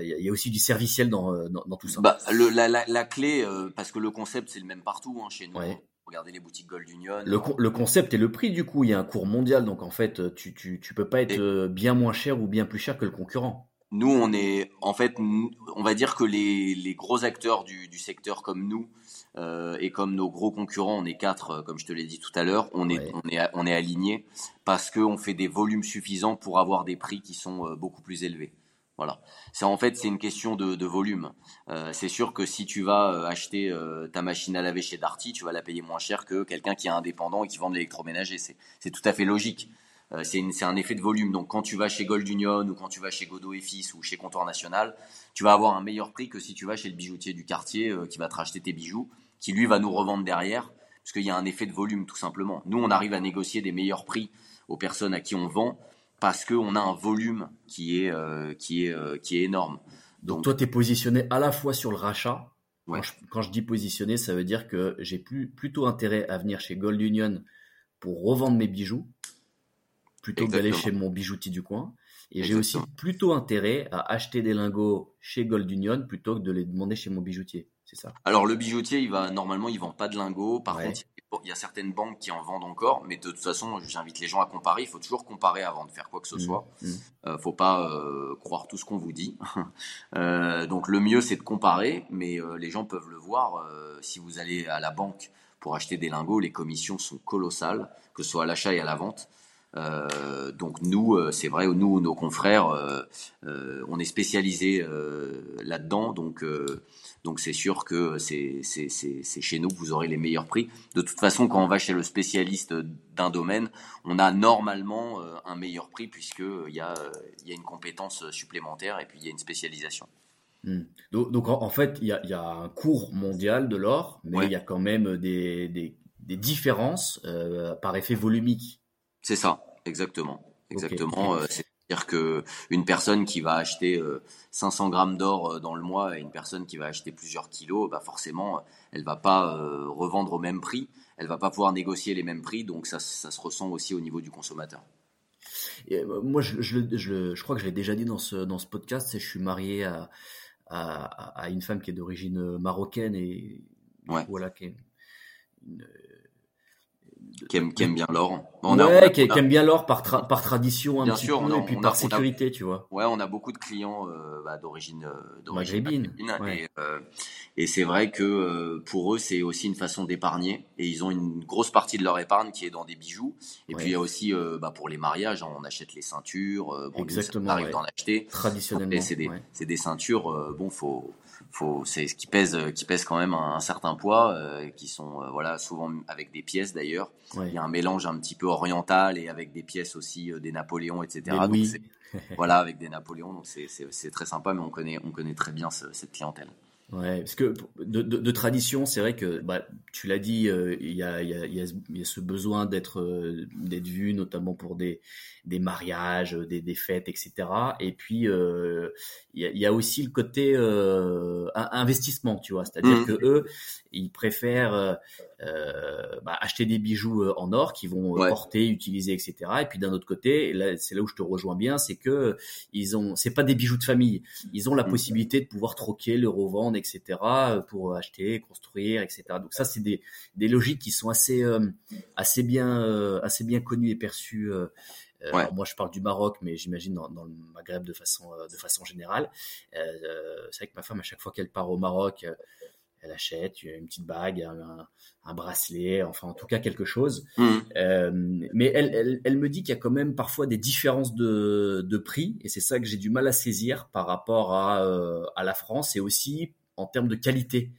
il y a aussi du serviciel dans, dans, dans tout ça. Bah, le, la, la, la, clé, parce que le concept c'est le même partout hein, chez nous. Regardez les boutiques Gold Union. Le, le, concept et le prix du coup, il y a un cours mondial, donc en fait, tu, tu, tu peux pas être bien moins cher ou bien plus cher que le concurrent. Nous, on est, en fait, on va dire que les, les gros acteurs du, du secteur comme nous, euh, et comme nos gros concurrents, on est quatre, euh, comme je te l'ai dit tout à l'heure, on est, on est, on est aligné parce qu'on fait des volumes suffisants pour avoir des prix qui sont euh, beaucoup plus élevés. Voilà. C'est en fait c'est une question de, de volume. Euh, c'est sûr que si tu vas acheter ta machine à laver chez Darty, tu vas la payer moins cher que quelqu'un qui est indépendant et qui vend de l'électroménager. C'est c'est tout à fait logique. Euh, c'est un effet de volume. Donc quand tu vas chez Gold Union ou quand tu vas chez Godot et Fils ou chez Comptoir National, tu vas avoir un meilleur prix que si tu vas chez le bijoutier du quartier qui va te racheter tes bijoux qui lui va nous revendre derrière, parce qu'il y a un effet de volume tout simplement. Nous, on arrive à négocier des meilleurs prix aux personnes à qui on vend parce qu'on a un volume qui est, euh, qui est, euh, qui est énorme. Donc, toi, tu es positionné à la fois sur le rachat Quand, je, dis positionner, ça veut dire que j'ai plus, plutôt intérêt à venir chez Gold Union pour revendre mes bijoux plutôt que d'aller chez mon bijoutier du coin. Et j'ai aussi plutôt intérêt à acheter des lingots chez Gold Union plutôt que de les demander chez mon bijoutier. C'est ça. Alors le bijoutier, il va normalement, il vend pas de lingots. Par contre, il y a certaines banques qui en vendent encore, mais de toute façon, j'invite les gens à comparer. Il faut toujours comparer avant de faire quoi que ce mmh, soit. Il mmh. Euh, faut pas euh, croire tout ce qu'on vous dit. euh, donc le mieux, c'est de comparer, mais euh, les gens peuvent le voir. si vous allez à la banque pour acheter des lingots, les commissions sont colossales, que ce soit à l'achat et à la vente. Euh, donc nous, euh, c'est vrai, nous, nos confrères, euh, on est spécialisé là-dedans, donc donc c'est sûr que c'est c'est chez nous que vous aurez les meilleurs prix. De toute façon, quand on va chez le spécialiste d'un domaine, on a normalement un meilleur prix puisque il y a il y a une compétence supplémentaire et puis il y a une spécialisation. Hmm. Donc, en, fait, il y a, y a, un cours mondial de l'or, mais il y a quand même des, des, des différences par effet volumique. C'est ça, exactement. Exactement. Euh, c'est-à-dire que une personne qui va acheter 500 euh, grammes d'or euh, dans le mois et une personne qui va acheter plusieurs kilos, bah forcément, elle va pas revendre au même prix. Elle va pas pouvoir négocier les mêmes prix, donc ça, ça se ressent aussi au niveau du consommateur. Et moi, je, je, je, je, crois que je l'ai déjà dit dans ce, dans ce podcast, c'est je suis marié à, à, à, une femme qui est d'origine marocaine et voilà, qui est une, qui aime, qui aime bien l'or. On ouais, qui, aime bien l'or par, par tradition un petit peu, et puis par sécurité, tu vois. Ouais, on a beaucoup de clients euh, bah, d'origine euh, maghrébine. Et, euh, et c'est vrai que euh, pour eux, c'est aussi une façon d'épargner. Et ils ont une grosse partie de leur épargne qui est dans des bijoux. Et puis il y a aussi bah, pour les mariages, hein, on achète les ceintures. bon, Exactement. on arrive d'en acheter. Traditionnellement. C'est des, c'est des ceintures. bon, faut faut c'est ce qui pèse qui pèse quand même un, certain poids euh, qui sont euh, voilà souvent avec des pièces d'ailleurs. Il y a un mélange un petit peu oriental et avec des pièces aussi euh, des Napoléons etc voilà avec des Napoléons donc c'est très sympa mais on connaît on connaît très bien cette clientèle Ouais, parce que de, de, de tradition, c'est vrai que bah, tu l'as dit, euh, il y, a, y, a, y, a, y, a, ce besoin d'être euh, d'être vu, notamment pour des, des mariages, des, des fêtes, etc. Et puis euh, il y, a, y, a, aussi le côté investissement, tu vois, c'est-à-dire mmh. que eux, ils préfèrent euh, bah, acheter des bijoux euh, en or qui vont euh, porter, utiliser, etc. Et puis d'un autre côté, c'est là où je te rejoins bien, c'est que ils ont, c'est pas des bijoux de famille. Ils ont la mm. possibilité de pouvoir troquer, le revendre, etc. pour acheter, construire, etc. Donc ça, c'est des, des logiques qui sont assez, assez bien, assez bien connues et perçues. moi, je parle du Maroc, mais j'imagine dans, dans, le Maghreb de façon, de façon générale. Euh, c'est vrai que ma femme, à chaque fois qu'elle part au Maroc, elle achète une petite bague, un, bracelet, enfin en tout cas quelque chose. Mmh. Euh, mais elle, elle, elle, me dit qu'il y a quand même parfois des différences de, de prix, et c'est ça que j'ai du mal à saisir par rapport à, euh, à la France et aussi en termes de qualité.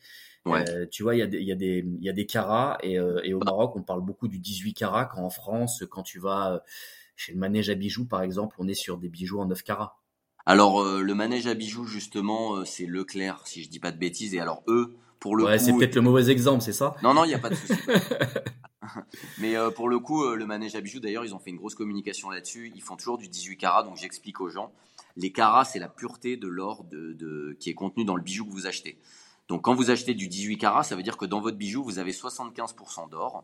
Ouais. Euh, tu vois, il y, a des, il, y a des, il y a des carats, et, et au. Maroc, on parle beaucoup du 18 carats, quand en France, quand tu vas chez le manège à bijoux, par exemple, on est sur des bijoux en 9 carats. Alors, le manège à bijoux, justement, c'est Leclerc, si je dis pas de bêtises, et alors eux, ouais, c'est peut-être le mauvais exemple, c'est ça? Non, non, il n'y a pas de souci. Mais euh, pour le coup, euh, le manège à bijoux, d'ailleurs, ils ont fait une grosse communication là-dessus. Ils font toujours du 18 carats, donc j'explique aux gens. Les carats, c'est la pureté de l'or de, de, qui est contenu dans le bijou que vous achetez. Donc quand vous achetez du 18 carats, ça veut dire que dans votre bijou, vous avez 75% d'or.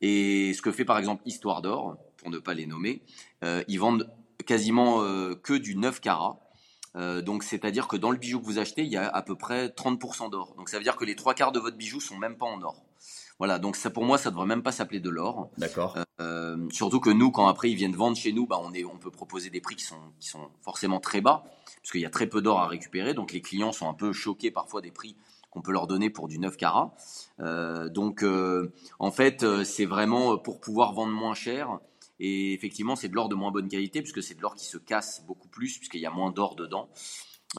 Et ce que fait par exemple Histoire d'Or, pour ne pas les nommer, euh, ils vendent quasiment que du 9 carats. Euh, donc, c'est-à-dire que dans le bijou que vous achetez, il y a à peu près 30% d'or. Donc, ça veut dire que les trois quarts de votre bijou sont même pas en or. Voilà, donc ça pour moi, ça devrait même pas s'appeler de l'or. D'accord. Euh, surtout que nous, quand après ils viennent vendre chez nous, bah on est, on peut proposer des prix qui sont, qui sont forcément très bas, parce qu'il y a très peu d'or à récupérer. Donc les clients sont un peu choqués parfois des prix qu'on peut leur donner pour du 9 carats. Euh, donc euh, en fait, euh, c'est vraiment pour pouvoir vendre moins cher et effectivement, c'est de l'or de moins bonne qualité puisque c'est de l'or qui se casse beaucoup plus puisqu'il y a moins d'or dedans.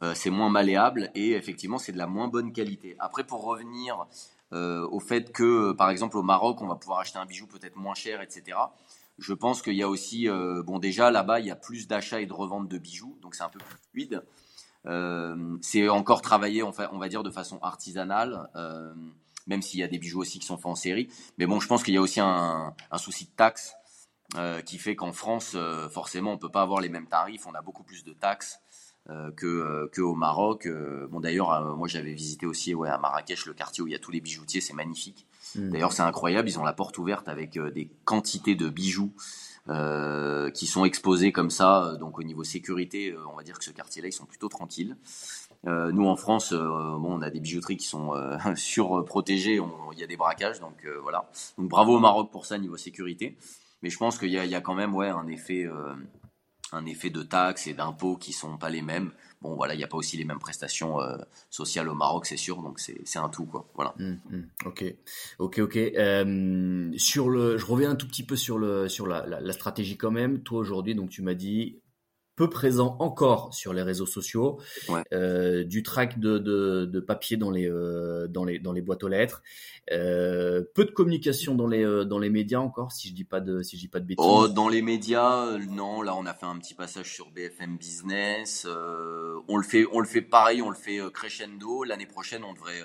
Euh, c'est moins malléable et effectivement, c'est de la moins bonne qualité. Après, pour revenir euh, au fait que, par exemple, au Maroc, on va pouvoir acheter un bijou peut-être moins cher, etc. Je pense qu'il y a aussi, euh, bon, déjà là-bas, il y a plus d'achats et de reventes de bijoux, donc c'est un peu plus fluide. C'est encore travaillé, on va, dire, de façon artisanale, même s'il y a des bijoux aussi qui sont faits en série. Mais bon, je pense qu'il y a aussi un, souci de taxe euh, qui fait qu'en France, euh, forcément, on peut pas avoir les mêmes tarifs. On a beaucoup plus de taxes que, que au Maroc. bon d'ailleurs, moi j'avais visité aussi ouais, à Marrakech le quartier où il y a tous les bijoutiers, c'est magnifique. Hmm. D'ailleurs c'est incroyable, ils ont la porte ouverte avec des quantités de bijoux. qui sont exposés comme ça, donc au niveau sécurité, on va dire que ce quartier-là, ils sont plutôt tranquilles. Euh, nous en France, euh, bon, on a des bijouteries qui sont euh, surprotégées, il y a des braquages, donc voilà. Donc bravo au Maroc pour ça niveau sécurité. Mais je pense qu'il y, a, quand même ouais un effet, un effet de taxes et d'impôts qui sont pas les mêmes. Bon voilà, il n'y a pas aussi les mêmes prestations sociales au Maroc, c'est sûr. Donc c'est un tout quoi. Voilà. Mmh, mmh. ok, ok, ok. sur le, je reviens un tout petit peu sur le sur la, la, la stratégie quand même. Toi aujourd'hui, donc tu m'as dit peu présent encore sur les réseaux sociaux, euh, du track de, de, papier dans les, euh, dans, les, dans les boîtes aux lettres, euh, peu de communication dans les, dans les médias encore, si je dis pas de, si je dis pas de bêtises. Oh, dans les médias, non, là on a fait un petit passage sur BFM Business, on le fait, on le fait pareil, on le fait crescendo. L'année prochaine, on devrait,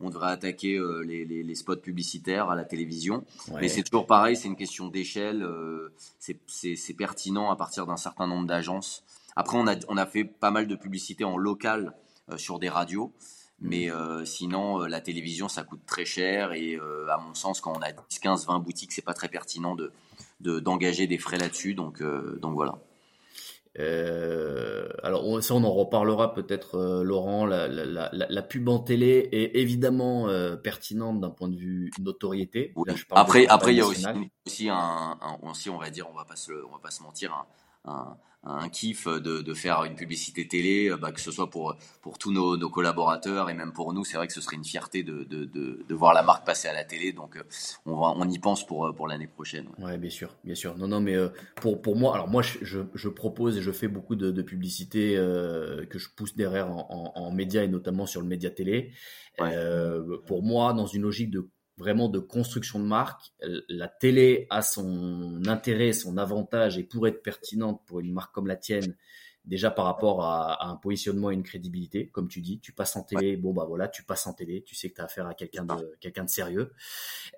on devrait attaquer les, les, les, spots publicitaires à la télévision. Mais c'est toujours pareil, c'est une question d'échelle. c'est pertinent à partir d'un certain nombre d'agences après, on a, on a fait pas mal de publicité en local euh, sur des radios. Mais euh, sinon, euh, la télévision, ça coûte très cher. Et à mon sens, quand on a 10, 15, 20 boutiques, c'est pas très pertinent de d'engager des frais là-dessus. Donc, donc voilà. Alors ça, on en reparlera peut-être, Laurent. La, la, pub en télé est évidemment pertinente d'un point de vue notoriété. après, après, il y a aussi, aussi un, aussi, on va dire, on va pas se, on va pas se mentir, un, un kiff de, de, faire une publicité télé, euh, bah, que ce soit pour, pour tous nos, nos, collaborateurs et même pour nous. C'est vrai que ce serait une fierté de, de, de, voir la marque passer à la télé. Donc, euh, on, va, on y pense pour, pour l'année prochaine. Ouais. bien sûr, bien sûr. Non, non, mais euh, pour, pour moi, alors moi, je, je propose et je fais beaucoup de, de publicités que je pousse derrière en, en, en médias et notamment sur le média télé. pour moi, dans une logique de vraiment de construction de marque. La télé a son intérêt, son avantage et pourrait être pertinente pour une marque comme la tienne, déjà par rapport à, un positionnement et une crédibilité. Comme tu dis, tu passes en télé, bon bah voilà, tu passes en télé, tu sais que tu as affaire à quelqu'un de quelqu'un de sérieux.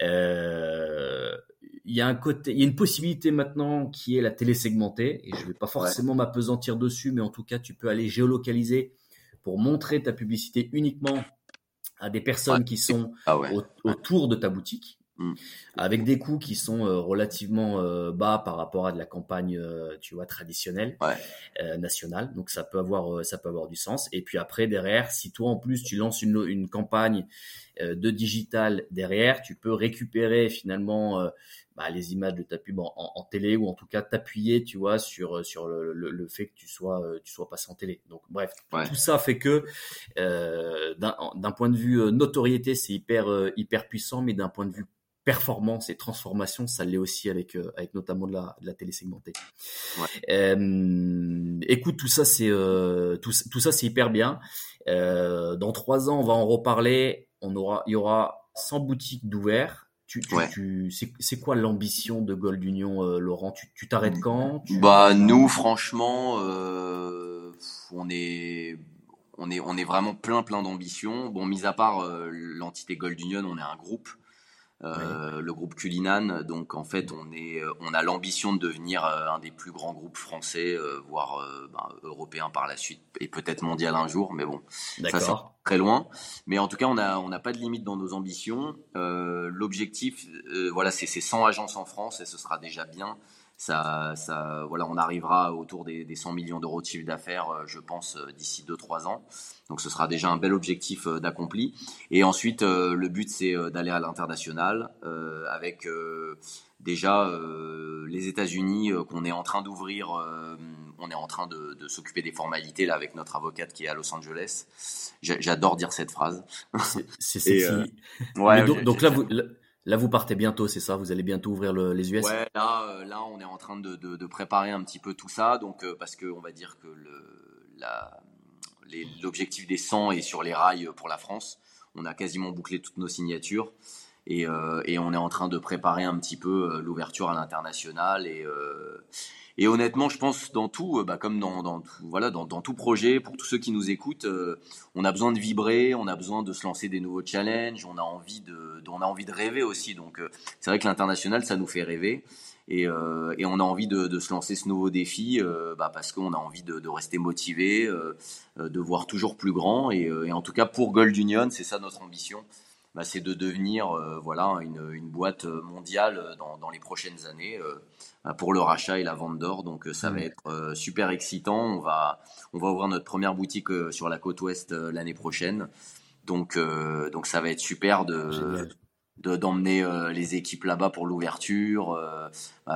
Euh, il y a un côté, il y a une possibilité maintenant qui est la télé segmentée et je vais pas forcément m'apesantir dessus, mais en tout cas, tu peux aller géolocaliser pour montrer ta publicité uniquement à des personnes qui sont ah autour de ta boutique, mm. avec des coûts qui sont euh, relativement euh, bas par rapport à de la campagne, euh, tu vois, traditionnelle, nationale. Donc ça peut avoir, ça peut avoir du sens. Et puis après derrière, si toi en plus tu lances une, une campagne de digital derrière, tu peux récupérer finalement bah, les images de ta pub en, télé ou en tout cas t'appuyer, tu vois, sur sur le, le, fait que tu sois euh, tu sois passé en télé. Donc bref, tout ça fait que euh, d'un point de vue euh, notoriété, c'est hyper hyper puissant, mais d'un point de vue performance et transformation, ça l'est aussi avec avec notamment de la, de la télé segmentée. écoute, tout ça c'est tout, tout, ça c'est hyper bien. dans trois ans, on va en reparler. On aura, il y aura 100 boutiques d'ouverts tu, tu, c'est quoi l'ambition de Gold Union, euh, Laurent? Tu t'arrêtes quand? Bah nous, franchement, euh, on est on est on est vraiment plein plein d'ambition. Bon, mis à part euh, l'entité Gold Union, on est un groupe. Euh, le groupe Culinan. Donc en fait, on est, euh, on a l'ambition de devenir euh, un des plus grands groupes français, voire ben, européen par la suite, et peut-être mondial un jour. Mais bon, ça c'est très loin. Mais en tout cas, on n'a pas de limite dans nos ambitions. L'objectif, voilà, c'est 100 agences en France, et ce sera déjà bien ça, ça, voilà, on arrivera autour des, des 100 millions d'euros de chiffre d'affaires, euh, je pense, euh, d'ici 2-3 ans. Donc ce sera déjà un bel objectif euh, d'accompli. Et ensuite, le but, c'est d'aller à l'international avec déjà les États-Unis qu'on est en train d'ouvrir. on est en train de, de s'occuper des formalités là avec notre avocate qui est à Los Angeles. J'adore dire cette phrase. C'est sexy. ouais, donc, donc, là, vous, Là, vous partez bientôt, c'est ça? Vous allez bientôt ouvrir les US Ouais, là, euh, là, on est en train de, préparer un petit peu tout ça, donc euh, parce que on va dire que l'objectif des 100 est sur les rails pour la France. On a quasiment bouclé toutes nos signatures. Et, euh, et on est en train de préparer un petit peu l'ouverture à l'international et et honnêtement, je pense dans tout, euh, bah, comme dans, tout, voilà, dans, tout projet, pour tous ceux qui nous écoutent, euh, on a besoin de vibrer, on a besoin de se lancer des nouveaux challenges, on a envie de, on a envie de rêver aussi. Donc, euh, c'est vrai que l'international, ça nous fait rêver. Et, on a envie de, se lancer ce nouveau défi bah, parce qu'on a envie de, rester motivé, de voir toujours plus grand. Et, en tout cas, pour Gold Union, c'est ça notre ambition. Bah, c'est de devenir voilà une, une, boîte mondiale dans, dans, les prochaines années bah, pour le rachat et la vente d'or. Donc ça va mmh. être super excitant. On va on va ouvrir notre première boutique sur la côte ouest l'année prochaine. Donc, euh, donc ça va être super de d'emmener euh, les équipes là-bas pour l'ouverture, euh,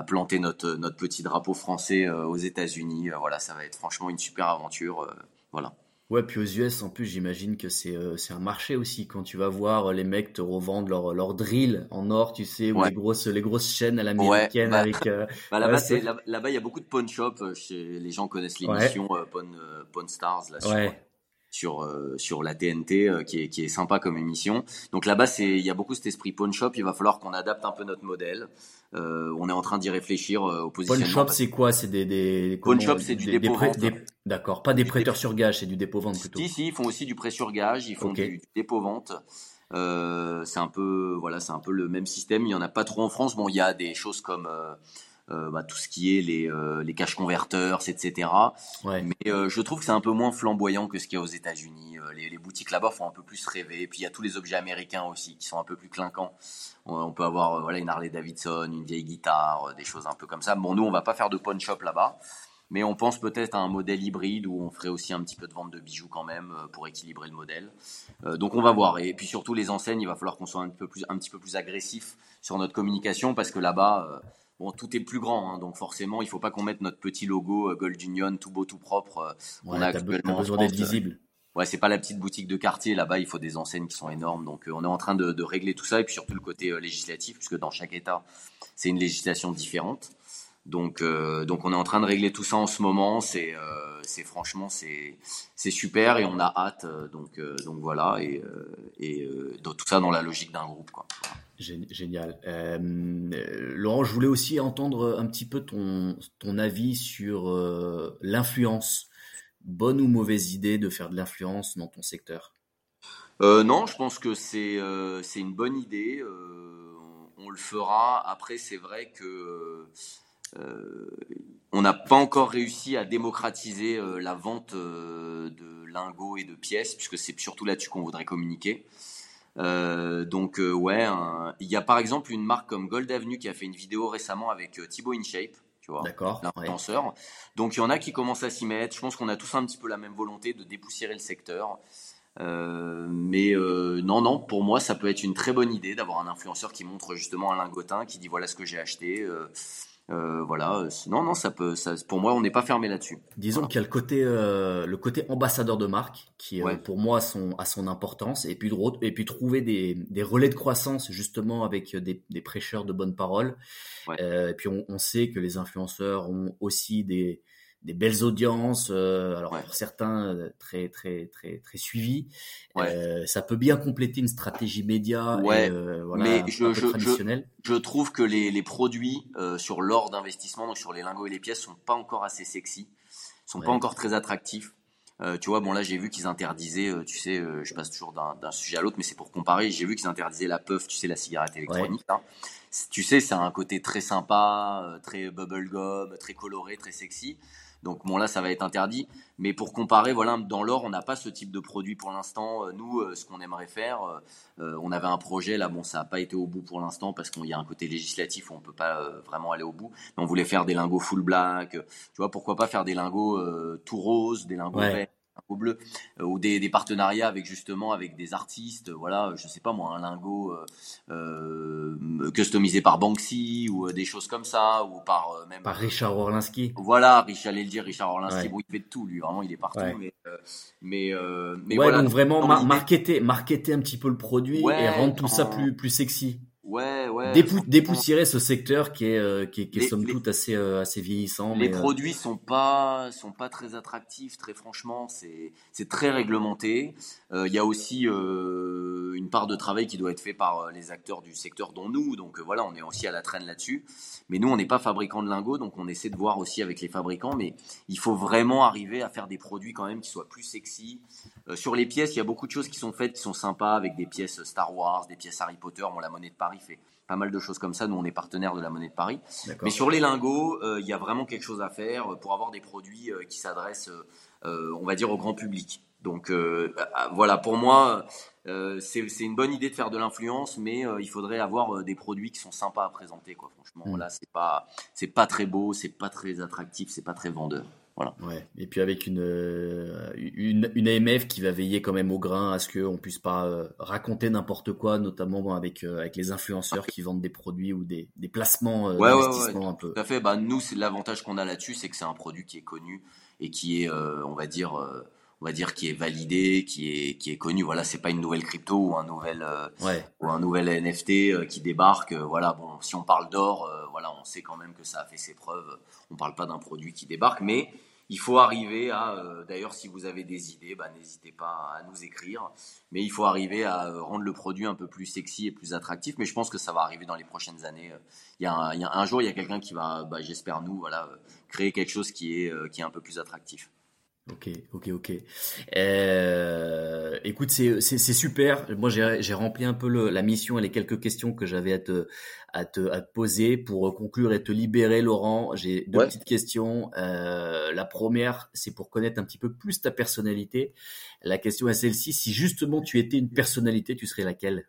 planter notre notre petit drapeau français aux États-Unis. voilà, ça va être franchement une super aventure. voilà. Ouais, puis aux US, en plus, j'imagine que c'est c'est un marché aussi. Quand tu vas voir les mecs te revendre leur, leur drill en or, tu sais, ou les grosses les grosses chaînes à l'américaine bah, avec. bah, là-bas, là-bas, il y a beaucoup de pawn shop. les gens connaissent l'émission pawn, pawn Stars là sur, sur euh, sur la TNT euh, qui est qui est sympa comme émission. Donc là-bas il y a beaucoup cet esprit pawn shop. Il va falloir qu'on adapte un peu notre modèle. Euh, on est en train d'y réfléchir au positionnement. Pawn shop c'est quoi? C'est des des pawn shop c'est du dépôt vente. D'accord, pas des prêteurs sur gage, c'est du dépôt vente plutôt. Si si, ils font aussi du prêt sur gage, ils font du, dépôt vente. c'est un peu voilà, c'est un peu le même système. Il y en a pas trop en France. Bon, il y a des choses comme euh, bah, tout ce qui est les, euh, les cash converters, etc. Ouais. Mais euh, je trouve que c'est un peu moins flamboyant que ce qu'il y a aux États-Unis. Les, les, boutiques là-bas font un peu plus rêver. Et puis il y a tous les objets américains aussi qui sont un peu plus clinquants. On, peut avoir voilà une Harley Davidson, une vieille guitare, des choses un peu comme ça. Bon, nous on va pas faire de pawn shop là-bas. Mais on pense peut-être à un modèle hybride où on ferait aussi un petit peu de vente de bijoux quand même pour équilibrer le modèle. donc on va voir. Et puis surtout les enseignes, il va falloir qu'on soit un, peu plus, un petit peu plus agressif sur notre communication parce que là-bas, Bon, tout est plus grand, hein, donc forcément, il faut pas qu'on mette notre petit logo euh, Gold Union tout beau, tout propre. Euh, on a actuellement. besoin d'être visible. Ouais, c'est pas la petite boutique de quartier. Là-bas, il faut des enseignes qui sont énormes. Donc, euh, on est en train de, régler tout ça et puis surtout le côté législatif, puisque dans chaque État, c'est une législation différente. Donc, donc, on est en train de régler tout ça en ce moment. C'est, franchement, c'est, super et on a hâte. donc, donc voilà et, et tout ça dans la logique d'un groupe, quoi. Génial. Euh, Laurent, je voulais aussi entendre un petit peu ton, ton avis sur euh, l'influence. Bonne ou mauvaise idée de faire de l'influence dans ton secteur? Euh, Non, je pense que c'est c'est une bonne idée. on le fera. Après, c'est vrai que on n'a pas encore réussi à démocratiser la vente de lingots et de pièces, puisque c'est surtout là-dessus qu'on voudrait communiquer. Euh, donc euh, ouais, il y a par exemple une marque comme Gold Avenue qui a fait une vidéo récemment avec euh, Thibaut InShape, tu vois, l'influenceur. Donc il y en a qui commencent à s'y mettre. Je pense qu'on a tous un petit peu la même volonté de dépoussiérer le secteur. Euh, mais non, non, pour moi, ça peut être une très bonne idée d'avoir un influenceur qui montre justement un lingotin, qui dit voilà ce que j'ai acheté. Euh, voilà, non, non, ça peut, ça, pour moi, on n'est pas fermé là-dessus. Disons qu'il y a le côté, euh, le côté ambassadeur de marque qui, euh, pour moi, son, a son importance, et puis, et puis trouver des, des relais de croissance justement avec des, des prêcheurs de bonnes paroles. et puis on, on, sait que les influenceurs ont aussi des, des belles audiences, euh, alors pour certains euh, très très très très suivis. Euh, ça peut bien compléter une stratégie média, ouais. voilà, mais je, je, je, trouve que les, les produits sur l'or d'investissement, donc sur les lingots et les pièces, sont pas encore assez sexy, sont pas encore très attractifs. tu vois, bon là j'ai vu qu'ils interdisaient, tu sais, je passe toujours d'un sujet à l'autre, mais c'est pour comparer. J'ai vu qu'ils interdisaient la puff, tu sais, la cigarette électronique. Hein. Tu sais, c'est un côté très sympa, très bubblegum, très coloré, très sexy. Donc bon là ça va être interdit, mais pour comparer, voilà, dans l'or on n'a pas ce type de produit pour l'instant. Euh, nous, euh, ce qu'on aimerait faire, euh, on avait un projet là, bon ça n'a pas été au bout pour l'instant parce qu'il y a un côté législatif où on peut pas vraiment aller au bout. Mais on voulait faire des lingots full black, tu vois pourquoi pas faire des lingots tout roses, des lingots verts au bleu euh, ou des, des, partenariats avec justement avec des artistes voilà je sais pas moi un lingot euh, euh customisé par Banksy ou des choses comme ça ou par même par Richard Orlinski. Voilà Richard allait le dire Richard Orlinski bon il fait de tout lui vraiment il est partout mais mais mais voilà. donc vraiment marketer marketer un petit peu le produit et rendre tout ça plus plus sexy Ouais, ouais. dépoussiérer ce secteur qui est, euh, qui est, qui est somme toute assez, euh, assez vieillissant. Les euh, produits sont pas, sont pas très attractifs, très franchement. C'est, c'est très réglementé. Il y a aussi une part de travail qui doit être fait par les acteurs du secteur, dont nous. Donc voilà, on est aussi à la traîne là-dessus. Mais nous, on n'est pas fabricant de lingots, donc on essaie de voir aussi avec les fabricants. Mais il faut vraiment arriver à faire des produits quand même qui soient plus sexy. sur les pièces, il y a beaucoup de choses qui sont faites qui sont sympas avec des pièces Star Wars, des pièces Harry Potter. Bon, la monnaie de Paris fait, pas mal de choses comme ça. Nous, on est partenaire de la Monnaie de Paris. Mais sur les lingots, il y a vraiment quelque chose à faire pour avoir des produits qui s'adressent, on va dire, au grand public. Donc voilà, pour moi, c'est une bonne idée de faire de l'influence, mais il faudrait avoir des produits qui sont sympas à présenter. Quoi. Franchement, mm. là, c'est pas, c'est pas très beau, c'est pas très attractif, c'est pas très vendeur. Voilà. Ouais. Et puis avec une, euh, une, une AMF qui va veiller quand même au grain à ce qu'on puisse pas euh, raconter n'importe quoi, notamment avec euh, avec les influenceurs qui vendent des produits ou des, des placements ouais, d'investissement ouais, un peu. Tout à fait. Bah nous, c'est l'avantage qu'on a là-dessus, c'est que c'est un produit qui est connu et qui est, on va dire on va dire qui est validé, qui est qui est connu. Voilà, c'est pas une nouvelle crypto ou un nouvel ouais. ou un nouvel NFT qui débarque. voilà, bon, si on parle d'or, voilà, on sait quand même que ça a fait ses preuves. On parle pas d'un produit qui débarque, mais il faut arriver à, euh, d'ailleurs, si vous avez des idées, bah, n'hésitez pas à nous écrire. Mais il faut arriver à euh, rendre le produit un peu plus sexy et plus attractif. Mais je pense que ça va arriver dans les prochaines années. Il y a un, il y a un jour, il y a quelqu'un qui va, bah, j'espère nous, voilà, créer quelque chose qui est, euh, qui est un peu plus attractif. Ok, ok, ok. Euh, écoute, c'est super. Moi, j'ai rempli un peu le, la mission et les quelques questions que j'avais à te, à, te, à te poser pour conclure et te libérer, Laurent. J'ai deux petites questions. Euh, la première, c'est pour connaître un petit peu plus ta personnalité. La question est celle-ci. Si justement tu étais une personnalité, tu serais laquelle?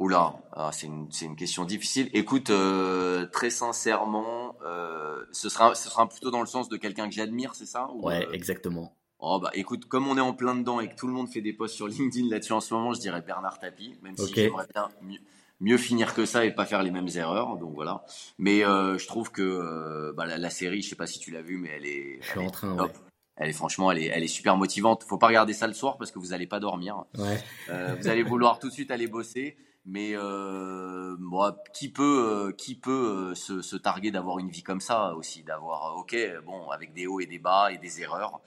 Oula, ah, c'est une, une, question difficile. Écoute, euh, très sincèrement, euh, ce, sera, ce sera plutôt dans le sens de quelqu'un que j'admire, c'est ça Ouais, euh, exactement. Oh bah écoute, comme on est en plein dedans et que tout le monde fait des posts sur LinkedIn là-dessus en ce moment, je dirais Bernard Tapie, même si j'aimerais bien mieux, finir que ça et pas faire les mêmes erreurs. Donc voilà. Mais je trouve que bah, la, série, je sais pas si tu l'as vue, mais elle est. Je suis en train. Ouais. Elle est franchement, elle est, elle est super motivante. Faut pas regarder ça le soir parce que vous allez pas dormir. Ouais. vous allez vouloir tout de suite aller bosser. Mais euh, qui peut, euh, qui peut euh, se, se targuer d'avoir une vie comme ça aussi, d'avoir, ok, bon, avec des hauts et des bas et des erreurs.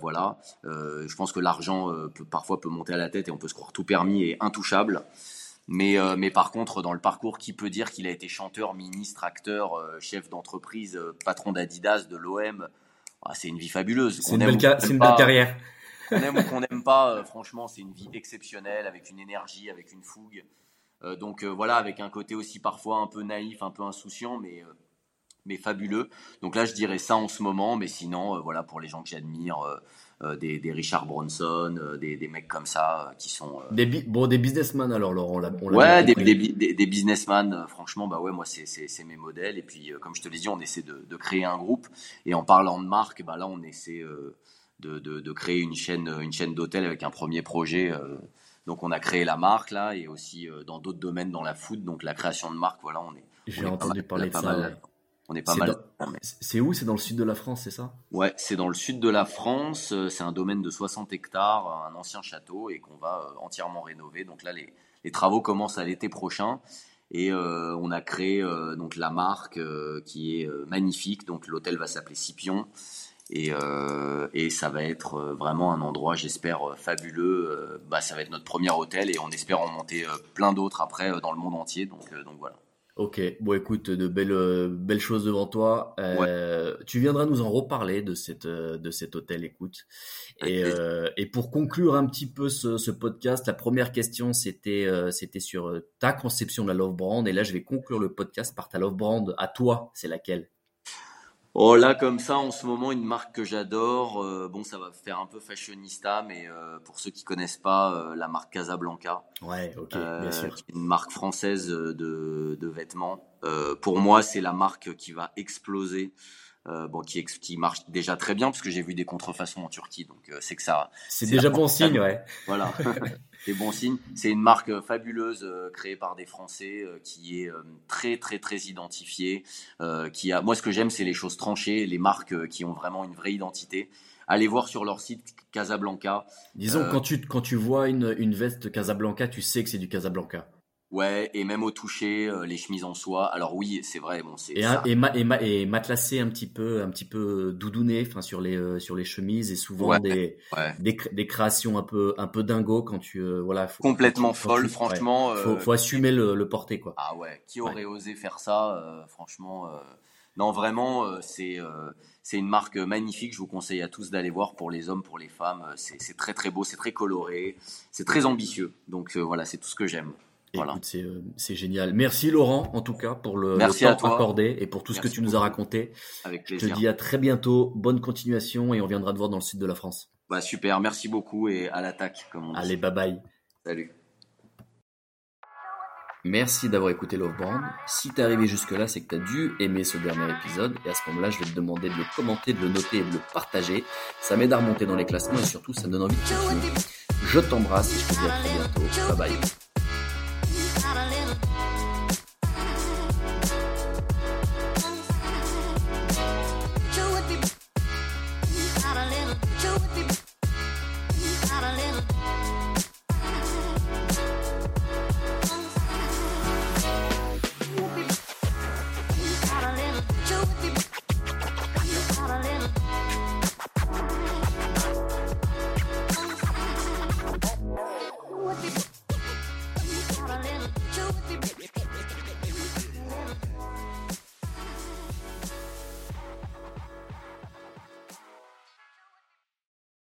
Voilà. Je pense que l'argent peut, parfois peut monter à la tête et on peut se croire tout permis et intouchable. Mais, mais par contre, dans le parcours, qui peut dire qu'il a été chanteur, ministre, acteur, chef d'entreprise, patron d'Adidas, de l'OM ah, C'est une vie fabuleuse. C'est une, belle, une belle carrière qu'on aime ou qu'on n'aime pas, euh, franchement, c'est une vie exceptionnelle, avec une énergie, avec une fougue. Euh, donc euh, voilà, avec un côté aussi parfois un peu naïf, un peu insouciant, mais mais fabuleux. Donc là, je dirais ça en ce moment, mais sinon, voilà, pour les gens que j'admire, des, des, Richard Bronson, des, des, mecs comme ça qui sont. Des, bon, des businessmen alors, Laurent. On ouais, des, des, des, businessmen, franchement, bah ouais, moi, c'est mes modèles. Et puis, comme je te l'ai dit, on essaie de, de, créer un groupe. Et en parlant de marque, bah là, on essaie de, de, de, créer une chaîne, une chaîne d'hôtel avec un premier projet. Euh, donc on a créé la marque là et aussi euh, dans d'autres domaines dans la food. Donc la création de marque, voilà, on est. J'ai entendu parler de ça. On est pas mal. C'est où? C'est dans le sud de la France, c'est ça? Ouais, c'est dans le sud de la France. Euh, c'est un domaine de 60 hectares, un ancien château et qu'on va entièrement rénover. Donc là, les, les travaux commencent à l'été prochain. Et euh, on a créé euh, donc la marque euh, qui est magnifique. Donc l'hôtel va s'appeler Scipion. Et, euh, et, ça va être euh, vraiment un endroit, j'espère, euh, fabuleux. Bah, ça va être notre premier hôtel et on espère en monter plein d'autres après dans le monde entier. Donc, donc voilà. Ok, bon écoute, de belles belles choses devant toi. Tu viendras nous en reparler de cette de cet hôtel, écoute. Et, et pour conclure un petit peu ce, ce podcast, la première question c'était c'était sur ta conception de la Love Brand. Et là, je vais conclure le podcast par ta Love Brand à toi. C'est laquelle? Oh là comme ça en ce moment une marque que j'adore. Euh, bon ça va faire un peu fashionista mais euh, pour ceux qui connaissent pas euh, la marque Casablanca. Ouais ok bien sûr. Une marque française de, de vêtements. pour moi c'est la marque qui va exploser bon, qui, qui marche déjà très bien parce que j'ai vu des contrefaçons en Turquie, donc c'est que ça. C'est déjà bon signe, ouais. Voilà, c'est bon signe. C'est une marque euh, fabuleuse créée par des Français qui est très très très identifiée. qui a, moi, ce que j'aime, c'est les choses tranchées, les marques qui ont vraiment une vraie identité. Allez voir sur leur site Casablanca. Disons quand tu quand tu vois une une veste Casablanca, tu sais que c'est du Casablanca. Ouais, et même au toucher, euh, les chemises en soie. Alors oui, c'est vrai, bon, c'est et, et, ma, et, ma, et, matelassé un petit peu, un petit peu doudouné, enfin sur les euh, sur les chemises et souvent des, des, des créations un peu un peu dingo quand tu euh, voilà. Faut, Complètement folle, franchement. Faut, faut assumer le, le porter quoi. Ah ouais, qui aurait osé faire ça, franchement. Non, vraiment, c'est c'est une marque magnifique. Je vous conseille à tous d'aller voir pour les hommes, pour les femmes. C'est très très beau, c'est très coloré, c'est très ambitieux. Donc voilà, c'est tout ce que j'aime. C'est, euh, c'est génial. Merci Laurent, en tout cas, pour le, temps accordé et pour tout ce que tu nous as raconté. Avec plaisir. Je te dis à très bientôt, bonne continuation et on viendra te voir dans le sud de la France. Bah super, merci beaucoup et à l'attaque, comme on dit. Allez, bye bye. Salut. Merci d'avoir écouté Love Brand. Si t'es arrivé jusque là, c'est que t'as dû aimer ce dernier épisode. Et à ce moment-là, je vais te demander de le commenter, de le noter et de le partager. Ça m'aide à remonter dans les classements et surtout, ça me donne envie de continuer. Je t'embrasse et je te dis à très bientôt. Bye bye.